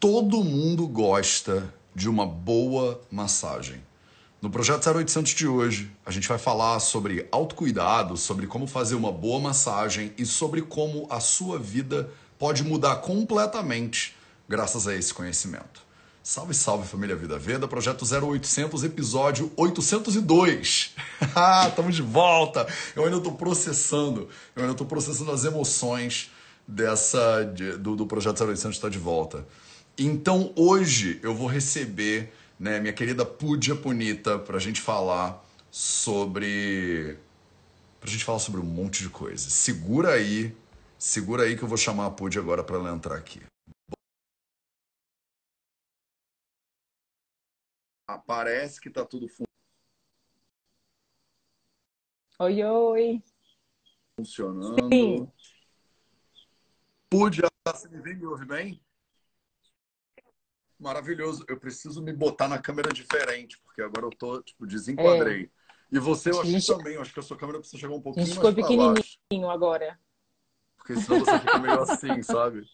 Todo mundo gosta de uma boa massagem. No projeto 0800 de hoje, a gente vai falar sobre autocuidado, sobre como fazer uma boa massagem e sobre como a sua vida pode mudar completamente graças a esse conhecimento. Salve, salve família Vida Veda, projeto 0800, episódio 802. Ah, estamos de volta. Eu ainda estou processando, eu ainda estou processando as emoções dessa do, do projeto 0800 estar de volta. Então hoje eu vou receber né, minha querida Púdia Punita para a gente falar sobre para a gente falar sobre um monte de coisa. Segura aí, segura aí que eu vou chamar a Púdia agora para ela entrar aqui. Ah, parece que tá tudo Oi, oi. Funcionando. Sim. Você me vê me ouve bem? Maravilhoso. Eu preciso me botar na câmera diferente, porque agora eu tô, tipo, desenquadrei. É. E você, eu acho que também. Eu acho que a sua câmera precisa chegar um pouquinho mais ficou pequenininho baixo. agora. Porque senão você fica meio assim, sabe?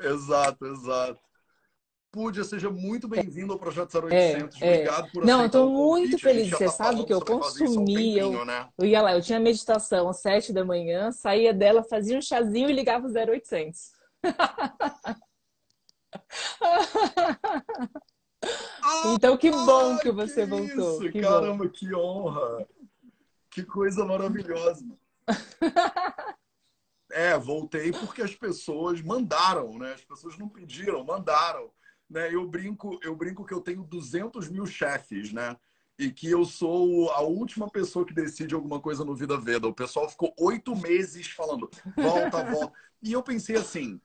Exato, exato. Púdia, seja muito bem-vindo ao Projeto 0800. É, é. Obrigado por Não, eu estou muito feliz. Você tá sabe que eu consumi, um eu, né? eu ia lá, eu tinha meditação às sete da manhã, saía dela, fazia um chazinho e ligava o 0800. então, que bom que você que voltou. Isso, que caramba, bom. que honra! Que coisa maravilhosa! é, voltei porque as pessoas mandaram, né? As pessoas não pediram, mandaram. Né? Eu brinco, eu brinco que eu tenho 200 mil chefes, né? E que eu sou a última pessoa que decide alguma coisa no Vida Veda. O pessoal ficou oito meses falando, volta, volta. E eu pensei assim,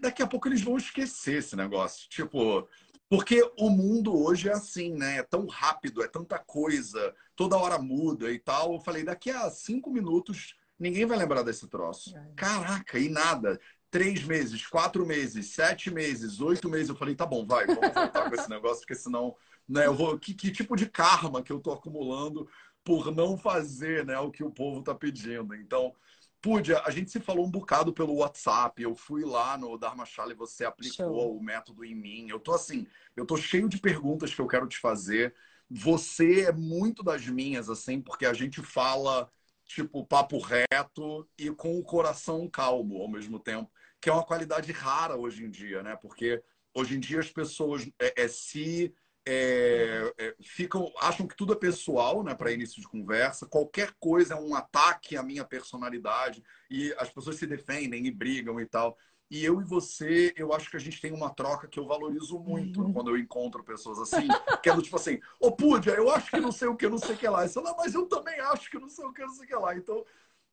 daqui a pouco eles vão esquecer esse negócio. Tipo, porque o mundo hoje é assim, né? É tão rápido, é tanta coisa, toda hora muda e tal. Eu falei, daqui a cinco minutos ninguém vai lembrar desse troço. É. Caraca, e nada. Três meses, quatro meses, sete meses, oito meses. Eu falei, tá bom, vai, vamos voltar com esse negócio, porque senão, né, eu vou. Que, que tipo de karma que eu tô acumulando por não fazer né, o que o povo tá pedindo? Então, Pude, a gente se falou um bocado pelo WhatsApp. Eu fui lá no Dharmachala e você aplicou Show. o método em mim. Eu tô assim, eu tô cheio de perguntas que eu quero te fazer. Você é muito das minhas, assim, porque a gente fala, tipo, papo reto e com o coração calmo ao mesmo tempo, que é uma qualidade rara hoje em dia, né? Porque hoje em dia as pessoas é, é se é, é, ficam, acham que tudo é pessoal, né, para início de conversa. Qualquer coisa é um ataque à minha personalidade e as pessoas se defendem e brigam e tal. E eu e você, eu acho que a gente tem uma troca que eu valorizo muito uhum. quando eu encontro pessoas assim, que é do tipo assim, ô Púdia, eu acho que não sei o que, não sei o que lá. E você fala, mas eu também acho que não sei o que, não sei o que lá. Então,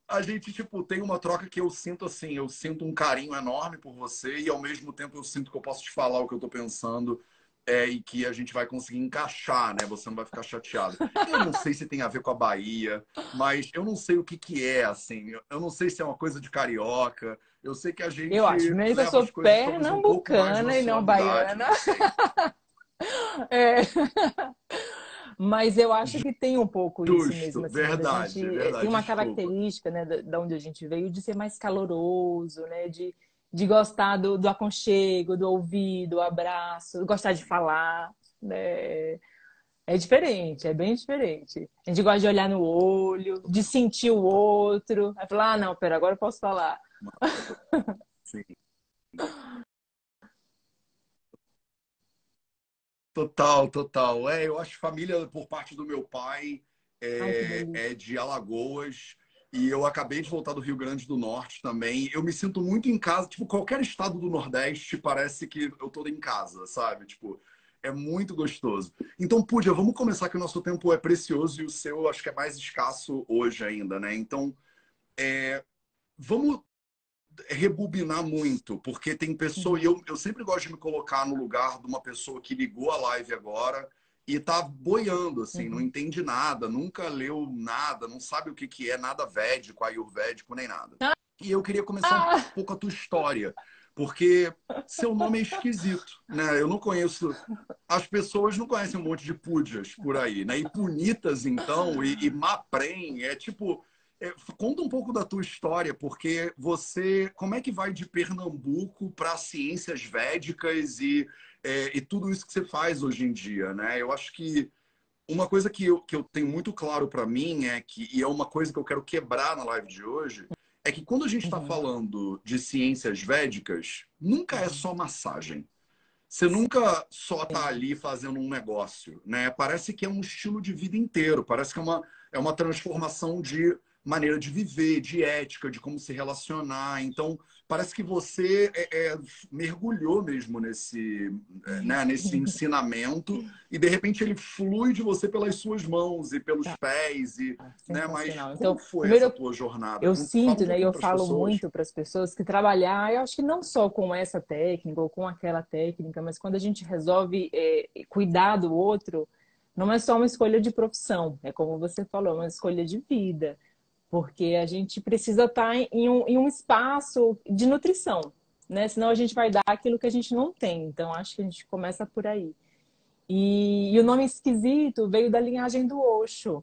a gente, tipo, tem uma troca que eu sinto assim, eu sinto um carinho enorme por você e ao mesmo tempo eu sinto que eu posso te falar o que eu tô pensando é, e que a gente vai conseguir encaixar, né? Você não vai ficar chateado. Eu não sei se tem a ver com a Bahia, mas eu não sei o que, que é, assim. Eu não sei se é uma coisa de carioca. Eu sei que a gente. Eu acho, mas eu sou pernambucana um e não baiana. é. Mas eu acho que tem um pouco Justo, isso mesmo. Assim, verdade, gente, verdade. Tem uma característica, né, da onde a gente veio, de ser mais caloroso, né? De, de gostar do, do aconchego, do ouvido, do abraço, gostar de falar. Né? É diferente, é bem diferente. A gente gosta de olhar no olho, de sentir o outro. Aí falar, ah, não, pera, agora eu posso falar. Sim. Total, total. É, eu acho família por parte do meu pai é, Ai, é de Alagoas. E eu acabei de voltar do Rio Grande do Norte também. Eu me sinto muito em casa. Tipo, qualquer estado do Nordeste parece que eu tô em casa, sabe? Tipo, é muito gostoso. Então, Púdia, vamos começar que o nosso tempo é precioso e o seu acho que é mais escasso hoje ainda, né? Então, é... vamos rebobinar muito, porque tem pessoa, e eu, eu sempre gosto de me colocar no lugar de uma pessoa que ligou a live agora e tá boiando, assim, uhum. não entende nada, nunca leu nada, não sabe o que, que é nada védico, ayurvédico, nem nada. Ah. E eu queria começar ah. um pouco a tua história, porque seu nome é esquisito, né? Eu não conheço. As pessoas não conhecem um monte de púdias por aí, né? E punitas, então, e, e maprem, é tipo. é, conta um pouco da tua história, porque você, como é que vai de Pernambuco para ciências védicas e, é, e tudo isso que você faz hoje em dia, né? Eu acho que uma coisa que eu, que eu tenho muito claro para mim é que, e é uma coisa que eu quero quebrar na live de hoje, é que quando a gente está uhum. falando de ciências védicas, nunca é só massagem. Você nunca só está ali fazendo um negócio, né? Parece que é um estilo de vida inteiro, parece que é uma, é uma transformação de maneira de viver, de ética, de como se relacionar. Então, parece que você é, é, mergulhou mesmo nesse, é, né, nesse ensinamento e, de repente, ele flui de você pelas suas mãos e pelos tá. pés. E, ah, né, mas como então, foi primeiro, essa tua jornada? Eu sinto, um né, eu falo pessoas. muito para as pessoas que trabalhar, eu acho que não só com essa técnica ou com aquela técnica, mas quando a gente resolve é, cuidar do outro, não é só uma escolha de profissão, é como você falou, é uma escolha de vida porque a gente precisa estar em um, em um espaço de nutrição, né? Senão a gente vai dar aquilo que a gente não tem. Então, acho que a gente começa por aí. E, e o nome esquisito veio da linhagem do Osho.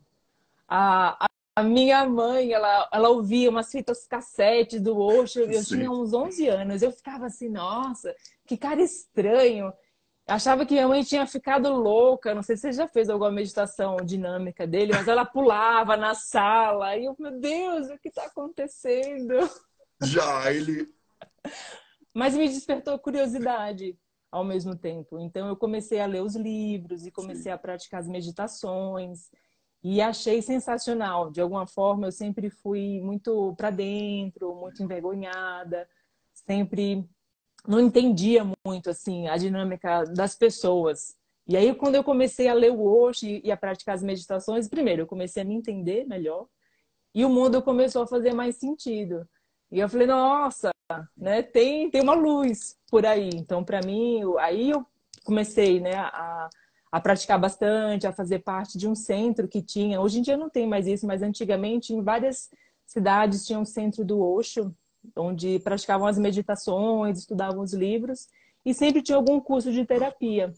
A, a, a, minha mãe, ela, ela ouvia umas fitas cassete do Osho, eu Sim. tinha uns 11 anos. Eu ficava assim, nossa, que cara estranho achava que minha mãe tinha ficado louca. Não sei se você já fez alguma meditação dinâmica dele, mas ela pulava na sala. E eu, meu Deus, o que está acontecendo? Já, ele. Mas me despertou curiosidade ao mesmo tempo. Então eu comecei a ler os livros e comecei Sim. a praticar as meditações. E achei sensacional. De alguma forma, eu sempre fui muito para dentro, muito envergonhada, sempre não entendia muito assim a dinâmica das pessoas. E aí quando eu comecei a ler o Osho e a praticar as meditações, primeiro eu comecei a me entender melhor e o mundo começou a fazer mais sentido. E eu falei, nossa, né, tem tem uma luz por aí. Então para mim, aí eu comecei, né, a a praticar bastante, a fazer parte de um centro que tinha. Hoje em dia não tem mais isso, mas antigamente em várias cidades tinha um centro do Osho onde praticavam as meditações, estudavam os livros e sempre tinha algum curso de terapia.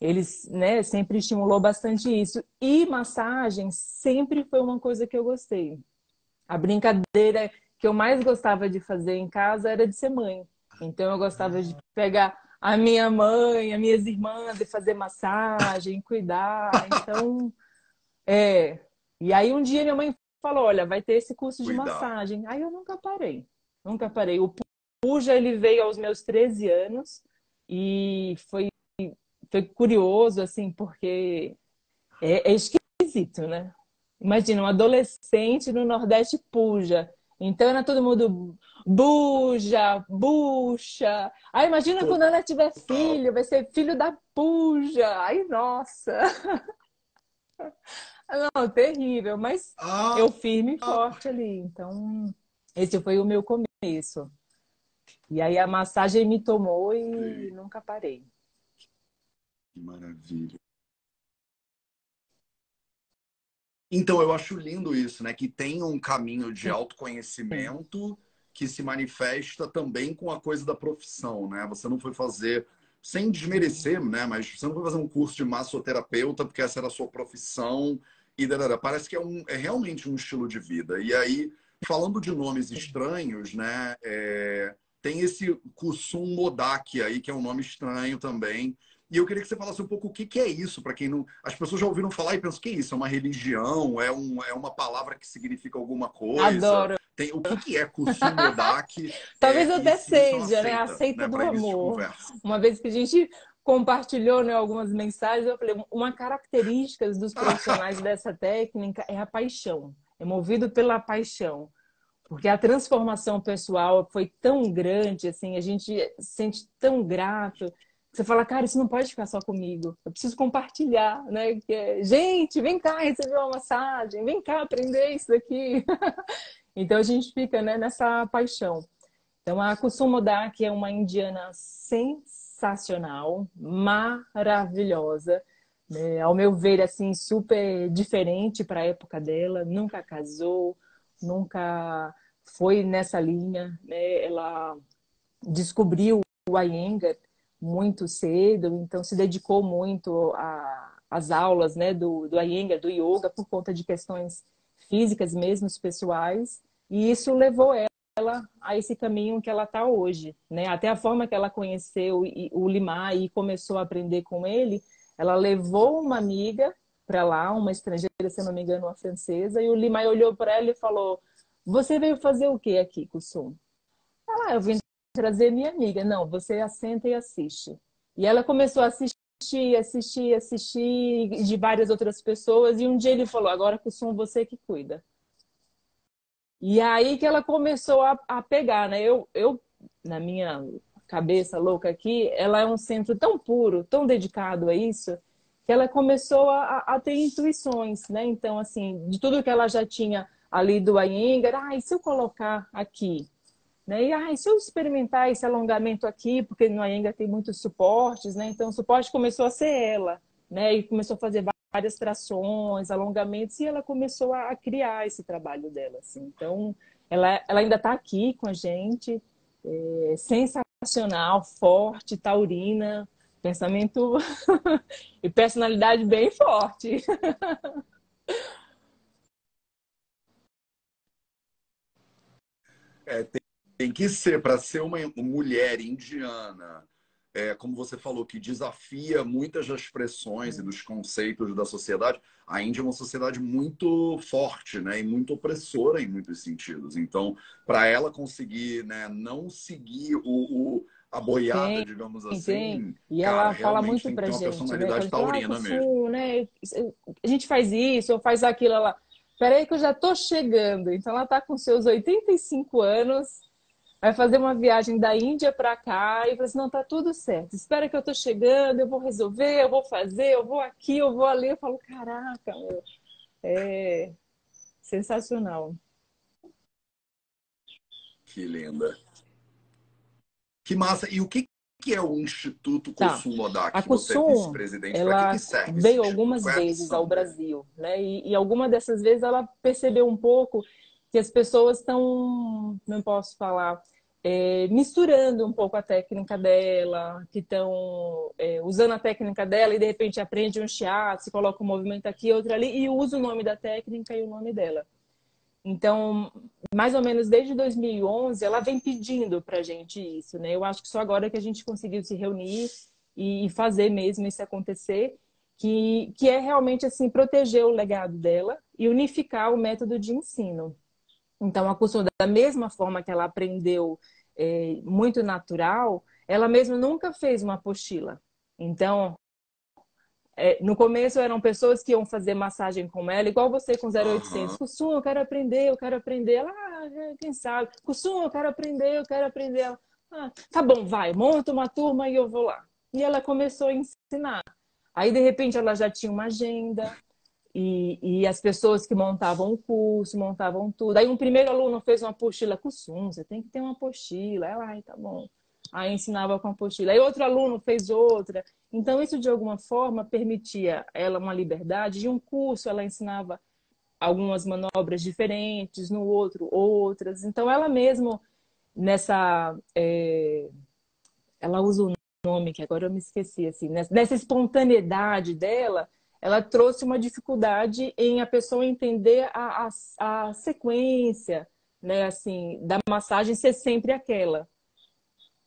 Eles né, sempre estimulou bastante isso. E massagem sempre foi uma coisa que eu gostei. A brincadeira que eu mais gostava de fazer em casa era de ser mãe. Então eu gostava de pegar a minha mãe, as minhas irmãs e fazer massagem, cuidar. Então, é. E aí um dia minha mãe falou: olha, vai ter esse curso de massagem. Aí eu nunca parei. Nunca parei. O Puja ele veio aos meus 13 anos e foi, foi curioso, assim, porque é, é esquisito, né? Imagina, um adolescente no Nordeste Puja. Então era todo mundo buja, bucha. Aí imagina quando ela tiver filho, vai ser filho da puja. Ai, nossa. Não, terrível, mas ah, eu firme e ah. forte ali. Então, esse foi o meu começo. E aí a massagem me tomou e nunca parei. Que maravilha. Então, eu acho lindo isso, né? Que tem um caminho de autoconhecimento que se manifesta também com a coisa da profissão, né? Você não foi fazer, sem desmerecer, né? Mas você não foi fazer um curso de massoterapeuta porque essa era a sua profissão e parece que é, um, é realmente um estilo de vida. E aí falando de nomes estranhos, né? É, tem esse Kusum Modak aí, que é um nome estranho também. E eu queria que você falasse um pouco o que, que é isso, para quem não. As pessoas já ouviram falar e pensam, que é isso? É uma religião? É, um, é uma palavra que significa alguma coisa? Adoro. Tem, o que, que é Kusum Modak? Talvez é, até seja, né? Aceita né? do amor. Uma vez que a gente compartilhou né, algumas mensagens, eu falei, uma característica dos profissionais dessa técnica é a paixão é movido pela paixão. Porque a transformação pessoal foi tão grande, assim, a gente se sente tão grato. Você fala, cara, isso não pode ficar só comigo. Eu preciso compartilhar, né? É, gente, vem cá receber uma massagem, vem cá aprender isso daqui. então a gente fica né, nessa paixão. Então a Kusumodaki é uma indiana sensacional, maravilhosa né? Ao meu ver, assim, super diferente para a época dela. Nunca casou, nunca foi nessa linha. Né? Ela descobriu o Iyengar muito cedo, então se dedicou muito às aulas né, do, do Iyengar, do yoga, por conta de questões físicas mesmo, pessoais, e isso levou ela a esse caminho que ela está hoje, né? Até a forma que ela conheceu o Limar e começou a aprender com ele, ela levou uma amiga para lá, uma estrangeira, se não me engano, uma francesa, e o Limar olhou para ela e falou: "Você veio fazer o que aqui, Kusum?" Ah, eu vim trazer minha amiga. Não, você assenta e assiste. E ela começou a assistir, assistir, assistir de várias outras pessoas. E um dia ele falou: agora que som você que cuida. E aí que ela começou a, a pegar, né? Eu, eu, na minha cabeça louca aqui, ela é um centro tão puro, tão dedicado a isso, que ela começou a, a ter intuições, né? Então, assim, de tudo que ela já tinha ali do Iyengar, ah, se eu colocar aqui né? E ah, se eu experimentar esse alongamento aqui, porque no Aenga tem muitos suportes, né? Então o suporte começou a ser ela, né? E começou a fazer várias trações, alongamentos, e ela começou a criar esse trabalho dela. Assim. Então ela, ela ainda está aqui com a gente, é, sensacional, forte, taurina, pensamento e personalidade bem forte. É, tem tem que ser, para ser uma mulher indiana, é, como você falou, que desafia muitas das expressões e dos conceitos da sociedade, a Índia é uma sociedade muito forte né, e muito opressora em muitos sentidos. Então, para ela conseguir né, não seguir o, o a boiada, digamos assim. Sim. E cara, ela fala muito pra gente. Uma né, personalidade né? taurina ah, mesmo. Né? A gente faz isso, ou faz aquilo. Ela, peraí que eu já tô chegando. Então ela tá com seus 85 anos vai fazer uma viagem da Índia para cá e fala assim, não, tá tudo certo. Espera que eu tô chegando, eu vou resolver, eu vou fazer, eu vou aqui, eu vou ali. Eu falo, caraca, meu, é sensacional. Que linda. Que massa. E o que, que é o Instituto Kusum tá. A é presidente ela que que serve veio algumas vezes ao Brasil, né? E, e alguma dessas vezes ela percebeu um pouco que as pessoas estão, não posso falar, é, misturando um pouco a técnica dela, que estão é, usando a técnica dela e de repente aprende um shiatsu, se coloca um movimento aqui, outro ali, e usa o nome da técnica e o nome dela. Então, mais ou menos desde 2011, ela vem pedindo para gente isso, né? Eu acho que só agora que a gente conseguiu se reunir e fazer mesmo isso acontecer, que, que é realmente assim proteger o legado dela e unificar o método de ensino. Então, a Kusum, da mesma forma que ela aprendeu é, muito natural, ela mesma nunca fez uma apostila. Então, é, no começo eram pessoas que iam fazer massagem com ela, igual você com 0800. Uhum. Kusum, eu quero aprender, eu quero aprender. Ela, ah, quem sabe? Kusum, eu quero aprender, eu quero aprender. Ela, ah, tá bom, vai, monta uma turma e eu vou lá. E ela começou a ensinar. Aí, de repente, ela já tinha uma agenda, e, e, as pessoas que montavam o curso, montavam tudo. Aí um primeiro aluno fez uma apostila com Sum, você tem que ter uma apostila. Ela, ai, tá bom. Aí ensinava com a apostila. Aí outro aluno fez outra. Então isso de alguma forma permitia ela uma liberdade. De um curso ela ensinava algumas manobras diferentes, no outro outras. Então ela mesmo nessa é... ela usa o nome que agora eu me esqueci assim, nessa espontaneidade dela, ela trouxe uma dificuldade em a pessoa entender a, a, a sequência, né, assim, da massagem ser sempre aquela.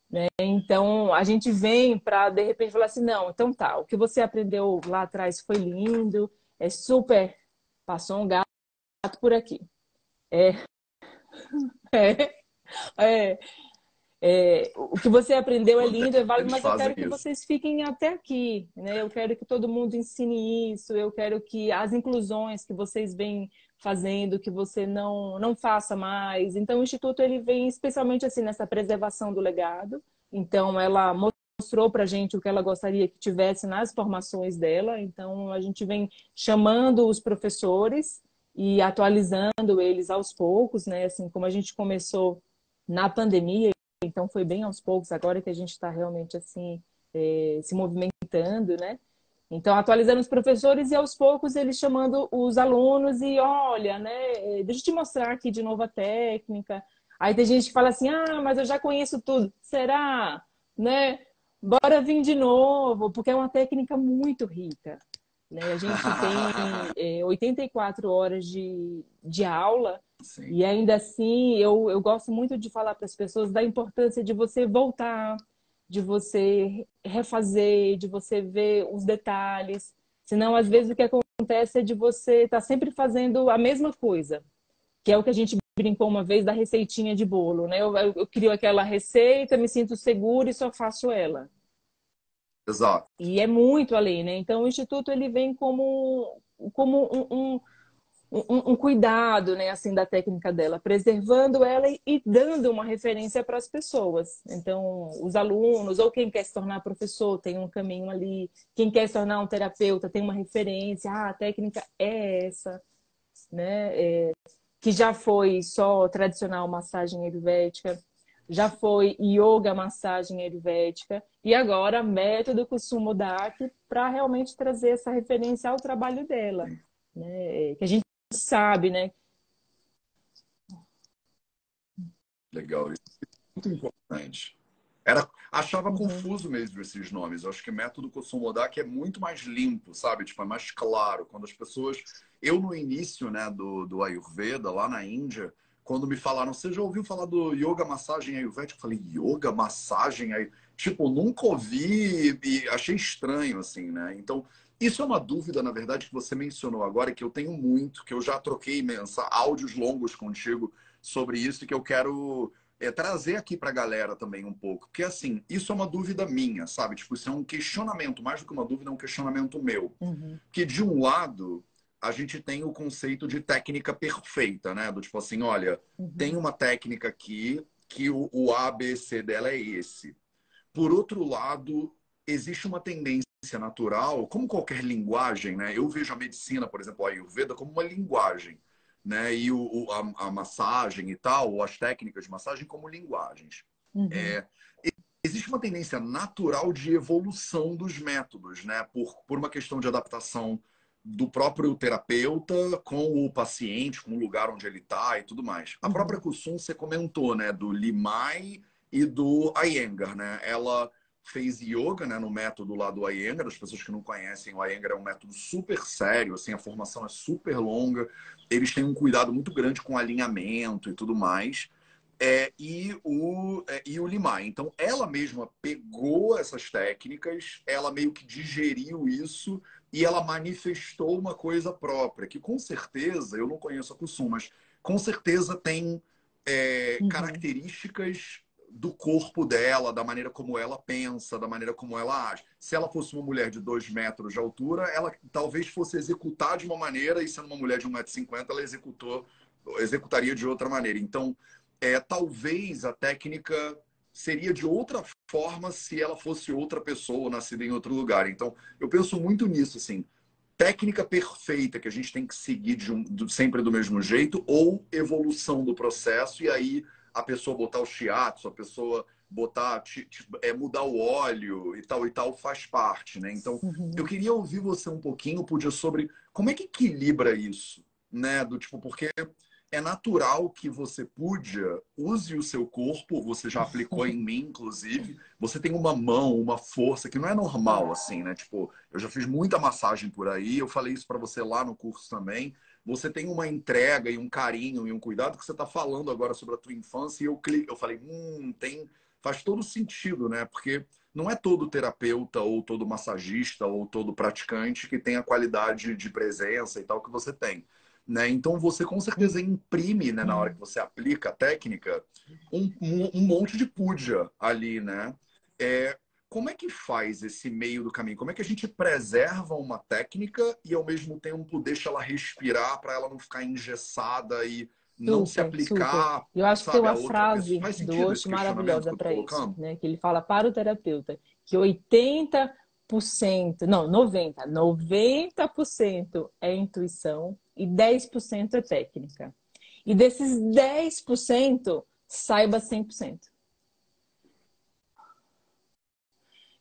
Né? Então, a gente vem para, de repente, falar assim, não, então tá, o que você aprendeu lá atrás foi lindo, é super, passou um gato por aqui. É, é, é, é, o que você aprendeu é lindo, é válido, mas eu quero que vocês fiquem até aqui, né? Eu quero que todo mundo ensine isso, eu quero que as inclusões que vocês vêm fazendo, que você não, não faça mais. Então, o Instituto ele vem especialmente assim nessa preservação do legado. Então, ela mostrou para gente o que ela gostaria que tivesse nas formações dela. Então, a gente vem chamando os professores e atualizando eles aos poucos, né? Assim como a gente começou na pandemia então foi bem aos poucos, agora que a gente está realmente assim é, se movimentando, né? Então, atualizando os professores e aos poucos eles chamando os alunos e olha, né, deixa eu te mostrar aqui de novo a técnica. Aí tem gente que fala assim, ah, mas eu já conheço tudo. Será? Né? Bora vir de novo, porque é uma técnica muito rica. Né? A gente tem é, 84 horas de, de aula Sim. e ainda assim eu, eu gosto muito de falar para as pessoas da importância de você voltar, de você refazer, de você ver os detalhes. Senão, às vezes, o que acontece é de você estar tá sempre fazendo a mesma coisa, que é o que a gente brincou uma vez da receitinha de bolo, né? Eu, eu, eu crio aquela receita, me sinto segura e só faço ela. Exato. E é muito além, né? Então, o Instituto ele vem como, como um, um um, um, cuidado, né, assim, da técnica dela, preservando ela e, dando uma referência para as pessoas. Então, os alunos ou quem quer se tornar professor tem um caminho ali, quem quer se tornar um terapeuta tem uma referência. Ah, a técnica é essa, né? É, que já foi só tradicional massagem ayurvédica, já foi yoga massagem ayurvédica e agora método Kusumodaki para realmente trazer essa referência ao trabalho dela. Né? Que a gente sabe, né? Legal, isso é muito importante. Era, achava uhum. confuso mesmo esses nomes. Eu acho que método Kosumodak é muito mais limpo, sabe? Tipo, é mais claro. Quando as pessoas. Eu, no início né, do, do Ayurveda, lá na Índia, quando me falaram, você já ouviu falar do yoga massagem ayurvédica? Eu falei, yoga massagem aí. Tipo, nunca ouvi e achei estranho, assim, né? Então, isso é uma dúvida, na verdade, que você mencionou agora, que eu tenho muito, que eu já troquei imensa, áudios longos contigo sobre isso, e que eu quero é, trazer aqui para a galera também um pouco. Porque, assim, isso é uma dúvida minha, sabe? Tipo, isso é um questionamento, mais do que uma dúvida, é um questionamento meu. Uhum. Que, de um lado, a gente tem o conceito de técnica perfeita, né? Do tipo assim, olha, uhum. tem uma técnica aqui que o, o A, B, C dela é esse. Por outro lado, existe uma tendência natural, como qualquer linguagem, né? Eu vejo a medicina, por exemplo, a Ayurveda, como uma linguagem, né? E o, a, a massagem e tal, ou as técnicas de massagem como linguagens. Uhum. É, existe uma tendência natural de evolução dos métodos, né? Por, por uma questão de adaptação do próprio terapeuta com o paciente, com o lugar onde ele está e tudo mais. A uhum. própria Kusum, você comentou, né? Do Limai e do Iyengar, né? Ela fez yoga, né, no método lá do Iyengar. As pessoas que não conhecem, o Iyengar é um método super sério, assim, a formação é super longa. Eles têm um cuidado muito grande com alinhamento e tudo mais. É, e, o, é, e o Limai. Então, ela mesma pegou essas técnicas, ela meio que digeriu isso e ela manifestou uma coisa própria, que com certeza, eu não conheço a Kusum, mas com certeza tem é, uhum. características do corpo dela, da maneira como ela pensa, da maneira como ela age. Se ela fosse uma mulher de dois metros de altura, ela talvez fosse executar de uma maneira, e sendo uma mulher de 1,50m, ela executou, executaria de outra maneira. Então, é, talvez a técnica seria de outra forma se ela fosse outra pessoa, nascida em outro lugar. Então, eu penso muito nisso, assim. Técnica perfeita que a gente tem que seguir um, sempre do mesmo jeito, ou evolução do processo, e aí a pessoa botar o shiatsu, a pessoa botar, é, mudar o óleo e tal e tal faz parte, né? Então, uhum. eu queria ouvir você um pouquinho, podia sobre como é que equilibra isso, né? Do tipo, porque é natural que você pudia use o seu corpo, você já aplicou em mim, inclusive. Você tem uma mão, uma força que não é normal, assim, né? Tipo, eu já fiz muita massagem por aí, eu falei isso para você lá no curso também você tem uma entrega e um carinho e um cuidado que você está falando agora sobre a tua infância e eu eu falei, hum, tem, faz todo sentido, né? Porque não é todo terapeuta ou todo massagista ou todo praticante que tem a qualidade de presença e tal que você tem. Né? Então você com certeza imprime, né, na hora que você aplica a técnica, um, um, um monte de puja ali, né? É, como é que faz esse meio do caminho? Como é que a gente preserva uma técnica e ao mesmo tempo deixa ela respirar para ela não ficar engessada e não super, se aplicar? Super. Eu acho que tem uma frase do Osho maravilhosa para isso, né? Que ele fala para o terapeuta que 80% não, 90, 90% é intuição e 10% é técnica. E desses 10%, saiba 100%.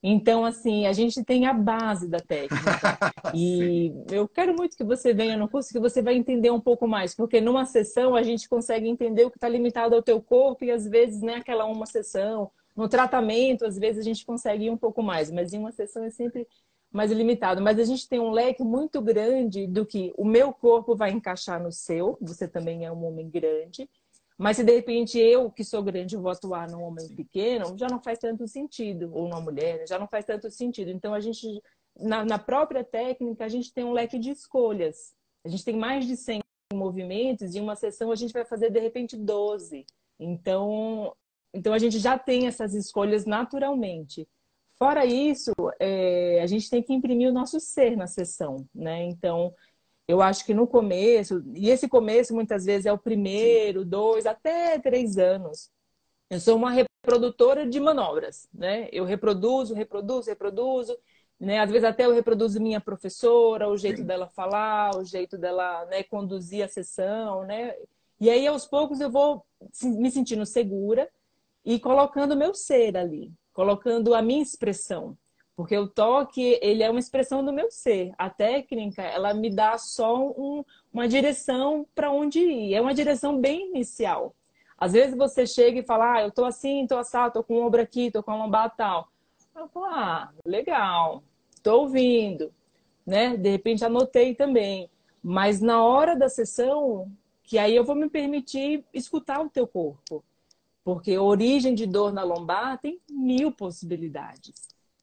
Então, assim, a gente tem a base da técnica. e eu quero muito que você venha no curso, que você vai entender um pouco mais, porque numa sessão a gente consegue entender o que está limitado ao teu corpo e às vezes, né, aquela uma sessão. No tratamento, às vezes a gente consegue ir um pouco mais, mas em uma sessão é sempre mais limitado. Mas a gente tem um leque muito grande do que o meu corpo vai encaixar no seu, você também é um homem grande. Mas se de repente eu, que sou grande, vou atuar num homem pequeno, já não faz tanto sentido. Ou numa mulher, já não faz tanto sentido. Então a gente, na, na própria técnica, a gente tem um leque de escolhas. A gente tem mais de 100 movimentos e uma sessão a gente vai fazer de repente 12. Então, então a gente já tem essas escolhas naturalmente. Fora isso, é, a gente tem que imprimir o nosso ser na sessão, né? Então, eu acho que no começo, e esse começo muitas vezes é o primeiro, dois, até três anos. Eu sou uma reprodutora de manobras, né? Eu reproduzo, reproduzo, reproduzo, né? Às vezes até eu reproduzo minha professora, o jeito Sim. dela falar, o jeito dela né, conduzir a sessão, né? E aí aos poucos eu vou me sentindo segura e colocando o meu ser ali, colocando a minha expressão. Porque o toque, ele é uma expressão do meu ser. A técnica, ela me dá só um, uma direção para onde ir. É uma direção bem inicial. Às vezes você chega e fala, ah, eu tô assim, tô assado, tô com o ombro aqui, tô com a lombar tal. Eu falo, ah, legal, tô ouvindo, né? De repente anotei também. Mas na hora da sessão, que aí eu vou me permitir escutar o teu corpo. Porque origem de dor na lombar tem mil possibilidades.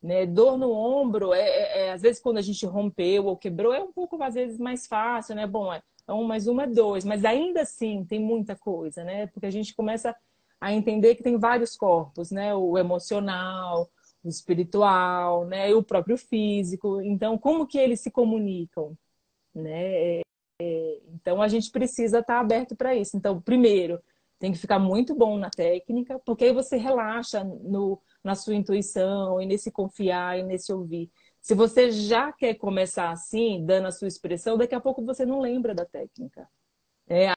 Né? Dor no ombro, é, é, é, às vezes quando a gente rompeu ou quebrou, é um pouco, às vezes, mais fácil, né? Bom, é um mais um é dois, mas ainda assim tem muita coisa, né? Porque a gente começa a entender que tem vários corpos, né? O emocional, o espiritual, né? E o próprio físico. Então, como que eles se comunicam, né? É, é então, a gente precisa estar aberto para isso. Então, primeiro, tem que ficar muito bom na técnica, porque aí você relaxa no, na sua intuição e nesse confiar e nesse ouvir. Se você já quer começar assim, dando a sua expressão, daqui a pouco você não lembra da técnica. É,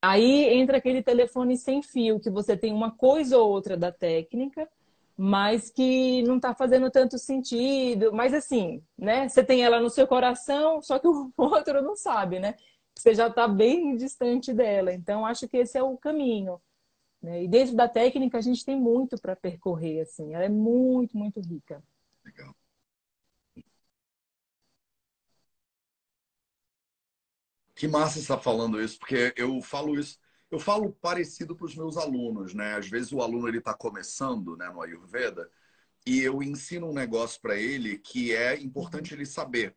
aí entra aquele telefone sem fio, que você tem uma coisa ou outra da técnica, mas que não está fazendo tanto sentido. Mas assim, né? Você tem ela no seu coração, só que o outro não sabe, né? Você já está bem distante dela. Então, acho que esse é o caminho. Né? E dentro da técnica, a gente tem muito para percorrer. Assim. Ela é muito, muito rica. Legal. Que massa estar tá falando isso, porque eu falo isso, eu falo parecido para os meus alunos, né? Às vezes o aluno ele está começando, né, no Ayurveda, e eu ensino um negócio para ele que é importante ele saber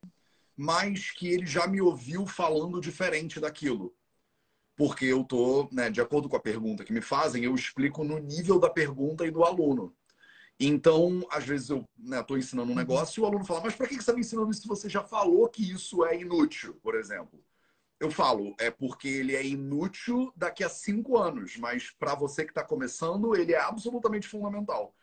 mas que ele já me ouviu falando diferente daquilo. Porque eu tô, né, de acordo com a pergunta que me fazem, eu explico no nível da pergunta e do aluno. Então, às vezes eu estou né, ensinando um uhum. negócio e o aluno fala, mas para que você está me ensinando isso se você já falou que isso é inútil, por exemplo? Eu falo, é porque ele é inútil daqui a cinco anos, mas para você que está começando, ele é absolutamente fundamental.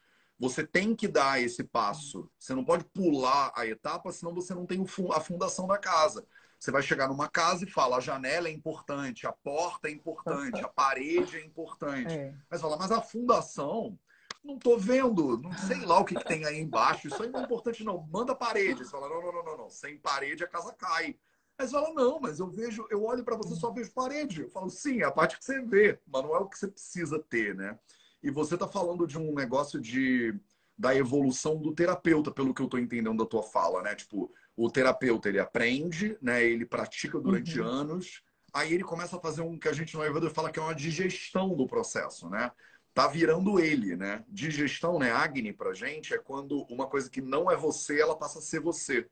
Você tem que dar esse passo. Você não pode pular a etapa, senão você não tem a fundação da casa. Você vai chegar numa casa e fala: a janela é importante, a porta é importante, a parede é importante. É. Mas fala, mas a fundação, não tô vendo, não sei lá o que, que, tem aí embaixo. Isso aí não é importante, não. Manda parede. Você fala: não, não, não, não, não. Sem parede a casa cai. Mas fala, não, mas eu vejo, eu olho para você só vejo parede. Eu falo, sim, é a parte que você vê, mas não é o que você precisa ter, né? E você está falando de um negócio de da evolução do terapeuta, pelo que eu estou entendendo da tua fala, né? Tipo, o terapeuta ele aprende, né? Ele pratica durante uhum. anos, aí ele começa a fazer um que a gente no Ayurveda fala que é uma digestão do processo, né? Tá virando ele, né? Digestão, né? Agni pra gente é quando uma coisa que não é você, ela passa a ser você.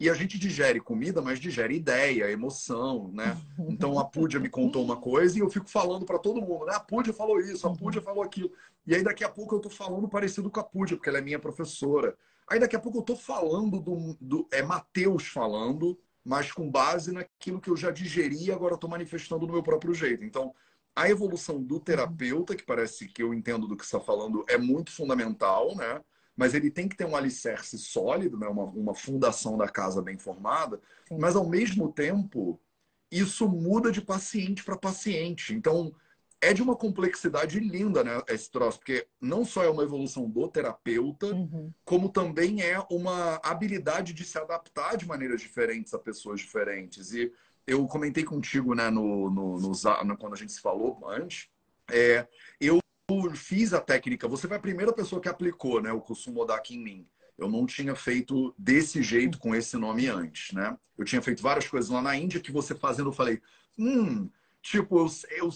E a gente digere comida, mas digere ideia, emoção, né? Então a Púdia me contou uma coisa e eu fico falando para todo mundo, né? A Púdia falou isso, a uhum. Púdia falou aquilo. E aí daqui a pouco eu tô falando parecido com a Púdia, porque ela é minha professora. Aí daqui a pouco eu tô falando do, do é Mateus falando, mas com base naquilo que eu já digeri e agora estou manifestando no meu próprio jeito. Então, a evolução do terapeuta, que parece que eu entendo do que está falando, é muito fundamental, né? Mas ele tem que ter um alicerce sólido, né? uma, uma fundação da casa bem formada, Sim. mas ao mesmo tempo isso muda de paciente para paciente. Então é de uma complexidade linda, né, esse troço, porque não só é uma evolução do terapeuta, uhum. como também é uma habilidade de se adaptar de maneiras diferentes a pessoas diferentes. E eu comentei contigo, né, no, no, no, no quando a gente se falou antes, é, eu fiz a técnica, você foi a primeira pessoa que aplicou né, o Kusumo Daki em mim. Eu não tinha feito desse jeito, com esse nome antes, né? Eu tinha feito várias coisas lá na Índia que você fazendo, eu falei, hum, tipo, eu, eu,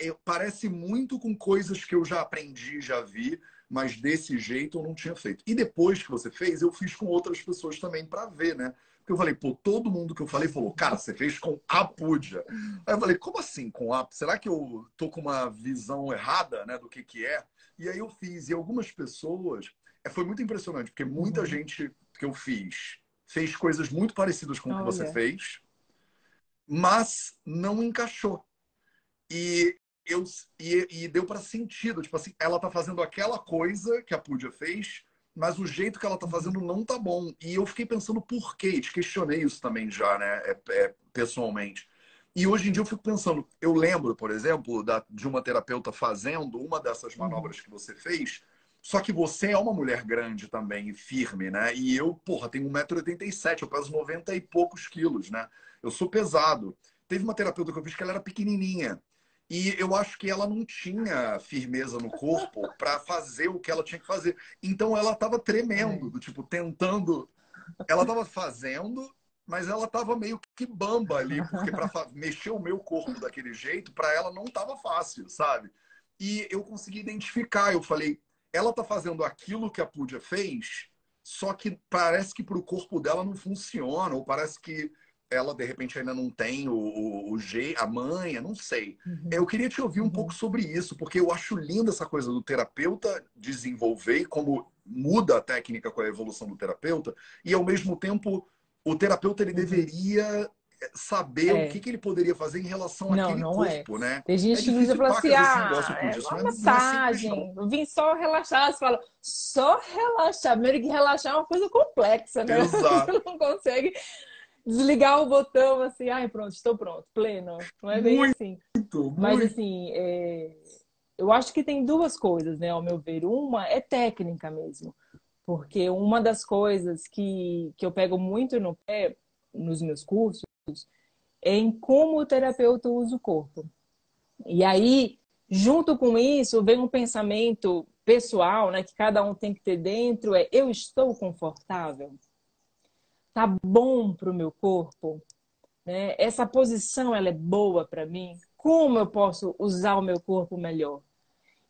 eu, parece muito com coisas que eu já aprendi, já vi, mas desse jeito eu não tinha feito. E depois que você fez, eu fiz com outras pessoas também para ver, né? Porque eu falei, pô, todo mundo que eu falei falou, cara, você fez com a Puja. Aí eu falei, como assim com a? Será que eu tô com uma visão errada, né, do que que é? E aí eu fiz. E algumas pessoas, é, foi muito impressionante, porque muita uhum. gente que eu fiz fez coisas muito parecidas com o que você fez, mas não encaixou. E eu e, e deu para sentido, tipo assim, ela tá fazendo aquela coisa que a Pudia fez, mas o jeito que ela tá uhum. fazendo não tá bom. E eu fiquei pensando por quê, te questionei isso também já, né, é, é, pessoalmente. E hoje em dia eu fico pensando, eu lembro, por exemplo, da, de uma terapeuta fazendo uma dessas uhum. manobras que você fez, só que você é uma mulher grande também e firme, né? E eu, porra, tenho 1,87m, eu peso 90 e poucos quilos, né? Eu sou pesado. Teve uma terapeuta que eu fiz que ela era pequenininha. E eu acho que ela não tinha firmeza no corpo para fazer o que ela tinha que fazer. Então ela estava tremendo, do tipo, tentando. Ela estava fazendo, mas ela estava meio que bamba ali, porque para mexer o meu corpo daquele jeito, para ela não estava fácil, sabe? E eu consegui identificar. Eu falei, ela está fazendo aquilo que a Púdia fez, só que parece que para o corpo dela não funciona, ou parece que ela de repente ainda não tem o, o, o G, a manha, não sei. Uhum. Eu queria te ouvir um uhum. pouco sobre isso, porque eu acho linda essa coisa do terapeuta desenvolver como muda a técnica com a evolução do terapeuta, e ao mesmo tempo o terapeuta ele uhum. deveria saber é. o que, que, ele poderia fazer em relação não, àquele não é. corpo, é. né? Tem gente é que fala assim, ah, é uma massagem, é vim só relaxar. Você fala, só relaxar. Primeiro que relaxar é uma coisa complexa, né? Exato. Você não consegue desligar o botão assim, ai, pronto, estou pronto, pleno. Não é bem muito, assim. Muito. Mas assim, é... eu acho que tem duas coisas, né, ao meu ver. Uma é técnica mesmo. Porque uma das coisas que, que eu pego muito no pé nos meus cursos é em como o terapeuta usa o corpo. E aí, junto com isso, vem um pensamento pessoal, né, que cada um tem que ter dentro, é eu estou confortável? Tá bom para o meu corpo? Né? Essa posição ela é boa para mim? Como eu posso usar o meu corpo melhor?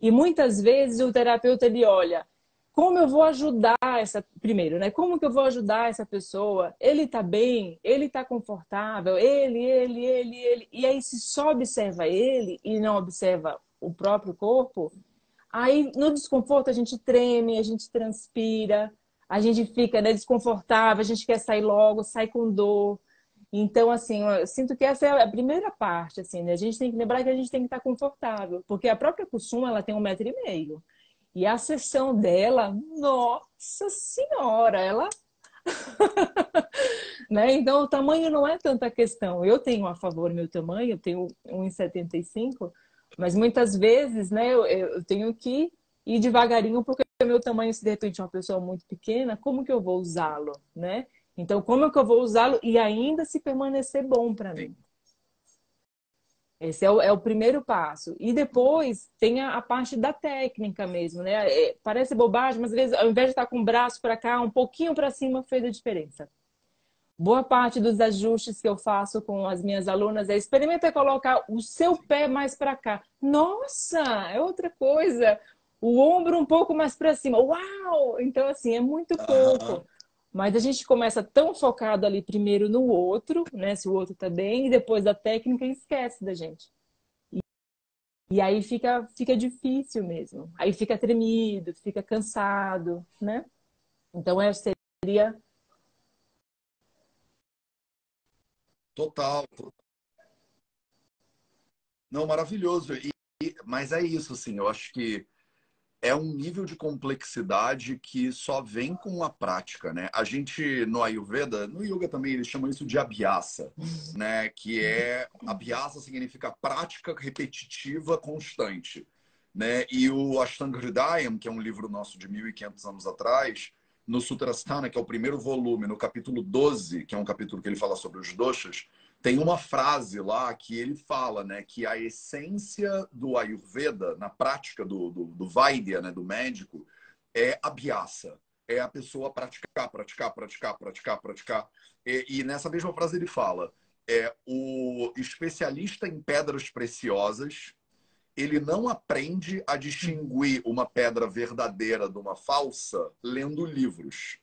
E muitas vezes o terapeuta ele olha como eu vou ajudar essa primeiro, né? Como que eu vou ajudar essa pessoa? Ele tá bem, ele tá confortável, ele, ele, ele, ele. E aí se só observa ele e não observa o próprio corpo, aí no desconforto a gente treme, a gente transpira, a gente fica né, desconfortável, a gente quer sair logo, sai com dor. Então, assim, eu sinto que essa é a primeira parte, assim, né? A gente tem que lembrar que a gente tem que estar confortável, porque a própria Kusum, ela tem um metro e meio. E a sessão dela, nossa senhora, ela... né? Então, o tamanho não é tanta questão. Eu tenho a favor meu tamanho, eu tenho 1,75, mas muitas vezes, né, eu, eu tenho que ir devagarinho, porque meu tamanho, se de repente é uma pessoa muito pequena, como que eu vou usá-lo, né? Então, como é que eu vou usá-lo e ainda se permanecer bom para mim? Esse é o, é o, primeiro passo. E depois tem a, a parte da técnica mesmo, né? É, parece bobagem, mas às vezes, ao invés de estar com o braço para cá, um pouquinho para cima fez a diferença. Boa parte dos ajustes que eu faço com as minhas alunas é experimenta colocar o seu pé mais para cá. Nossa, é outra coisa o ombro um pouco mais para cima. Uau! Então, assim, é muito pouco. Mas a gente começa tão focado ali primeiro no outro, né? Se o outro tá bem, e depois da técnica esquece da gente. E, e aí fica, fica difícil mesmo. Aí fica tremido, fica cansado, né? Então, é, seria. Total. Não, maravilhoso. E, mas é isso, assim, eu acho que é um nível de complexidade que só vem com a prática, né? A gente no Ayurveda, no Yoga também eles chamam isso de abhyasa, né? Que é abhyasa significa prática repetitiva constante, né? E o Ashtanga Hridayam, que é um livro nosso de 1500 anos atrás, no Sutrasthana, que é o primeiro volume, no capítulo 12, que é um capítulo que ele fala sobre os doshas, tem uma frase lá que ele fala, né, que a essência do Ayurveda, na prática do, do, do Vaidya, né, do médico, é a biasa, é a pessoa praticar, praticar, praticar, praticar, praticar. E, e nessa mesma frase ele fala: é o especialista em pedras preciosas ele não aprende a distinguir uma pedra verdadeira de uma falsa lendo livros.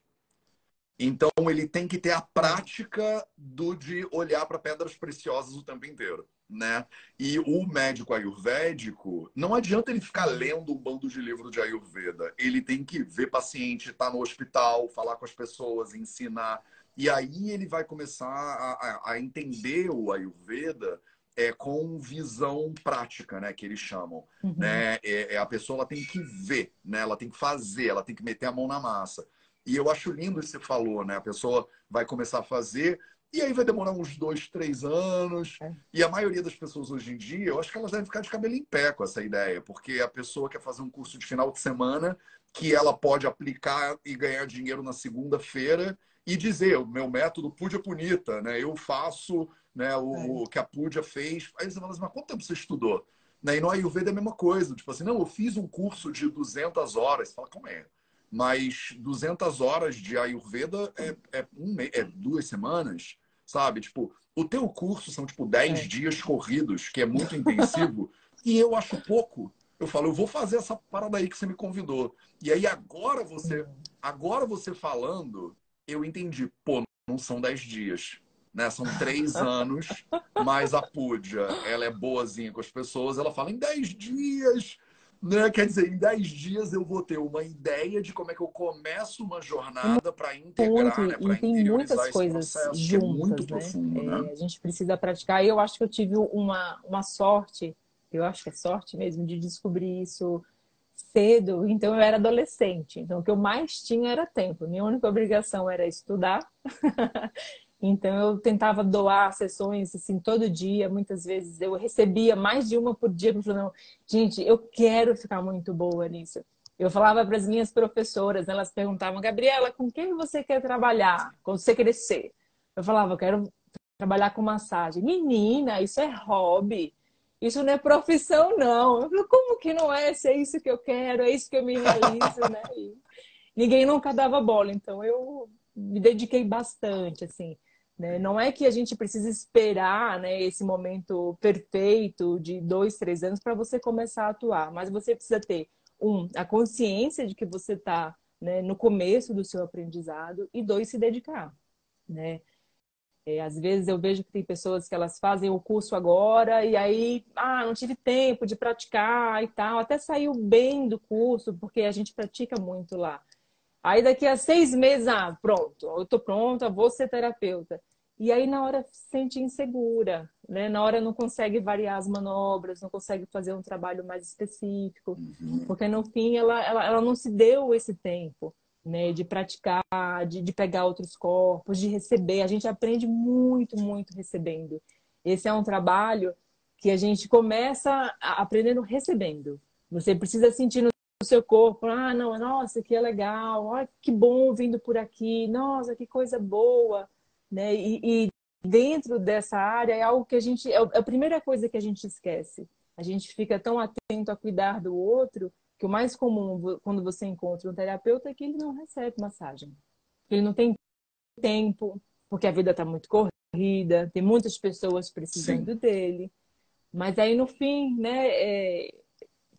Então ele tem que ter a prática do de olhar para pedras preciosas o tempo inteiro, né? E o médico ayurvédico não adianta ele ficar lendo um bando de livros de ayurveda. Ele tem que ver paciente, estar tá no hospital, falar com as pessoas, ensinar. E aí ele vai começar a, a, a entender o ayurveda é, com visão prática, né, que eles chamam, uhum. né? É, é, a pessoa ela tem que ver, né? Ela tem que fazer, ela tem que meter a mão na massa. E eu acho lindo isso que você falou, né? A pessoa vai começar a fazer e aí vai demorar uns dois, três anos. É. E a maioria das pessoas hoje em dia, eu acho que elas devem ficar de cabelo em pé com essa ideia, porque a pessoa quer fazer um curso de final de semana que ela pode aplicar e ganhar dinheiro na segunda-feira e dizer, o meu método Pudia Punita, né? Eu faço né, o, é. que a Pudia fez. Aí você fala assim, mas quanto tempo você estudou? Né? E no Ayurveda é a mesma coisa. Tipo assim, não, eu fiz um curso de 200 horas. Você fala, como é? Mas 200 horas de Ayurveda é, é, um, é duas semanas, sabe? Tipo, o teu curso são, tipo, 10 é. dias corridos, que é muito intensivo. e eu acho pouco. Eu falo, eu vou fazer essa parada aí que você me convidou. E aí agora você, agora você falando, eu entendi, pô, não são 10 dias. Né? São três anos, mas a Púdia, ela é boazinha com as pessoas, ela fala em 10 dias. Né? Quer dizer, em 10 dias eu vou ter uma ideia de como é que eu começo uma jornada para integrar, muito, né? E tem muitas coisas processo, é juntas, é muito né? profundo, é, né? A gente precisa praticar. Eu acho que eu tive uma, uma sorte, eu acho que é sorte mesmo, de descobrir isso cedo, então eu era adolescente. Então o que eu mais tinha era tempo. Minha única obrigação era estudar. então eu tentava doar sessões assim todo dia, muitas vezes eu recebia mais de uma por dia, porque não, gente, eu quero ficar muito boa nisso. Eu falava para as minhas professoras, elas perguntavam: "Gabriela, com quem você quer trabalhar quando você crescer?" Eu falava: "Eu quero trabalhar com massagem". Menina, isso é hobby. Isso não é profissão, não. Eu falo, como que não é? Se é isso que eu quero, é isso que eu me realizo, né? E ninguém nunca dava bola, então eu me dediquei bastante, assim. Né? Não é que a gente precisa esperar né, esse momento perfeito de dois, três anos para você começar a atuar, mas você precisa ter, um, a consciência de que você está né, no começo do seu aprendizado e dois, se dedicar. Né? É, às vezes eu vejo que tem pessoas que elas fazem o curso agora e aí, ah, não tive tempo de praticar e tal. Até saiu bem do curso, porque a gente pratica muito lá. Aí daqui a seis meses, ah, pronto, eu tô pronta, vou ser terapeuta. E aí na hora se sente insegura, né? Na hora não consegue variar as manobras, não consegue fazer um trabalho mais específico, uhum. porque no fim ela, ela, ela não se deu esse tempo né, de praticar, de, de pegar outros corpos, de receber. A gente aprende muito, muito recebendo. Esse é um trabalho que a gente começa aprendendo recebendo. Você precisa sentir no seu corpo, ah, não, nossa, que é legal, olha que bom vindo por aqui, nossa, que coisa boa, né? E, e dentro dessa área é algo que a gente é, é a primeira coisa que a gente esquece. A gente fica tão atento a cuidar do outro que o mais comum quando você encontra um terapeuta é que ele não recebe massagem. Ele não tem tempo, porque a vida está muito corrida, tem muitas pessoas precisando Sim. dele. Mas aí no fim, né, é,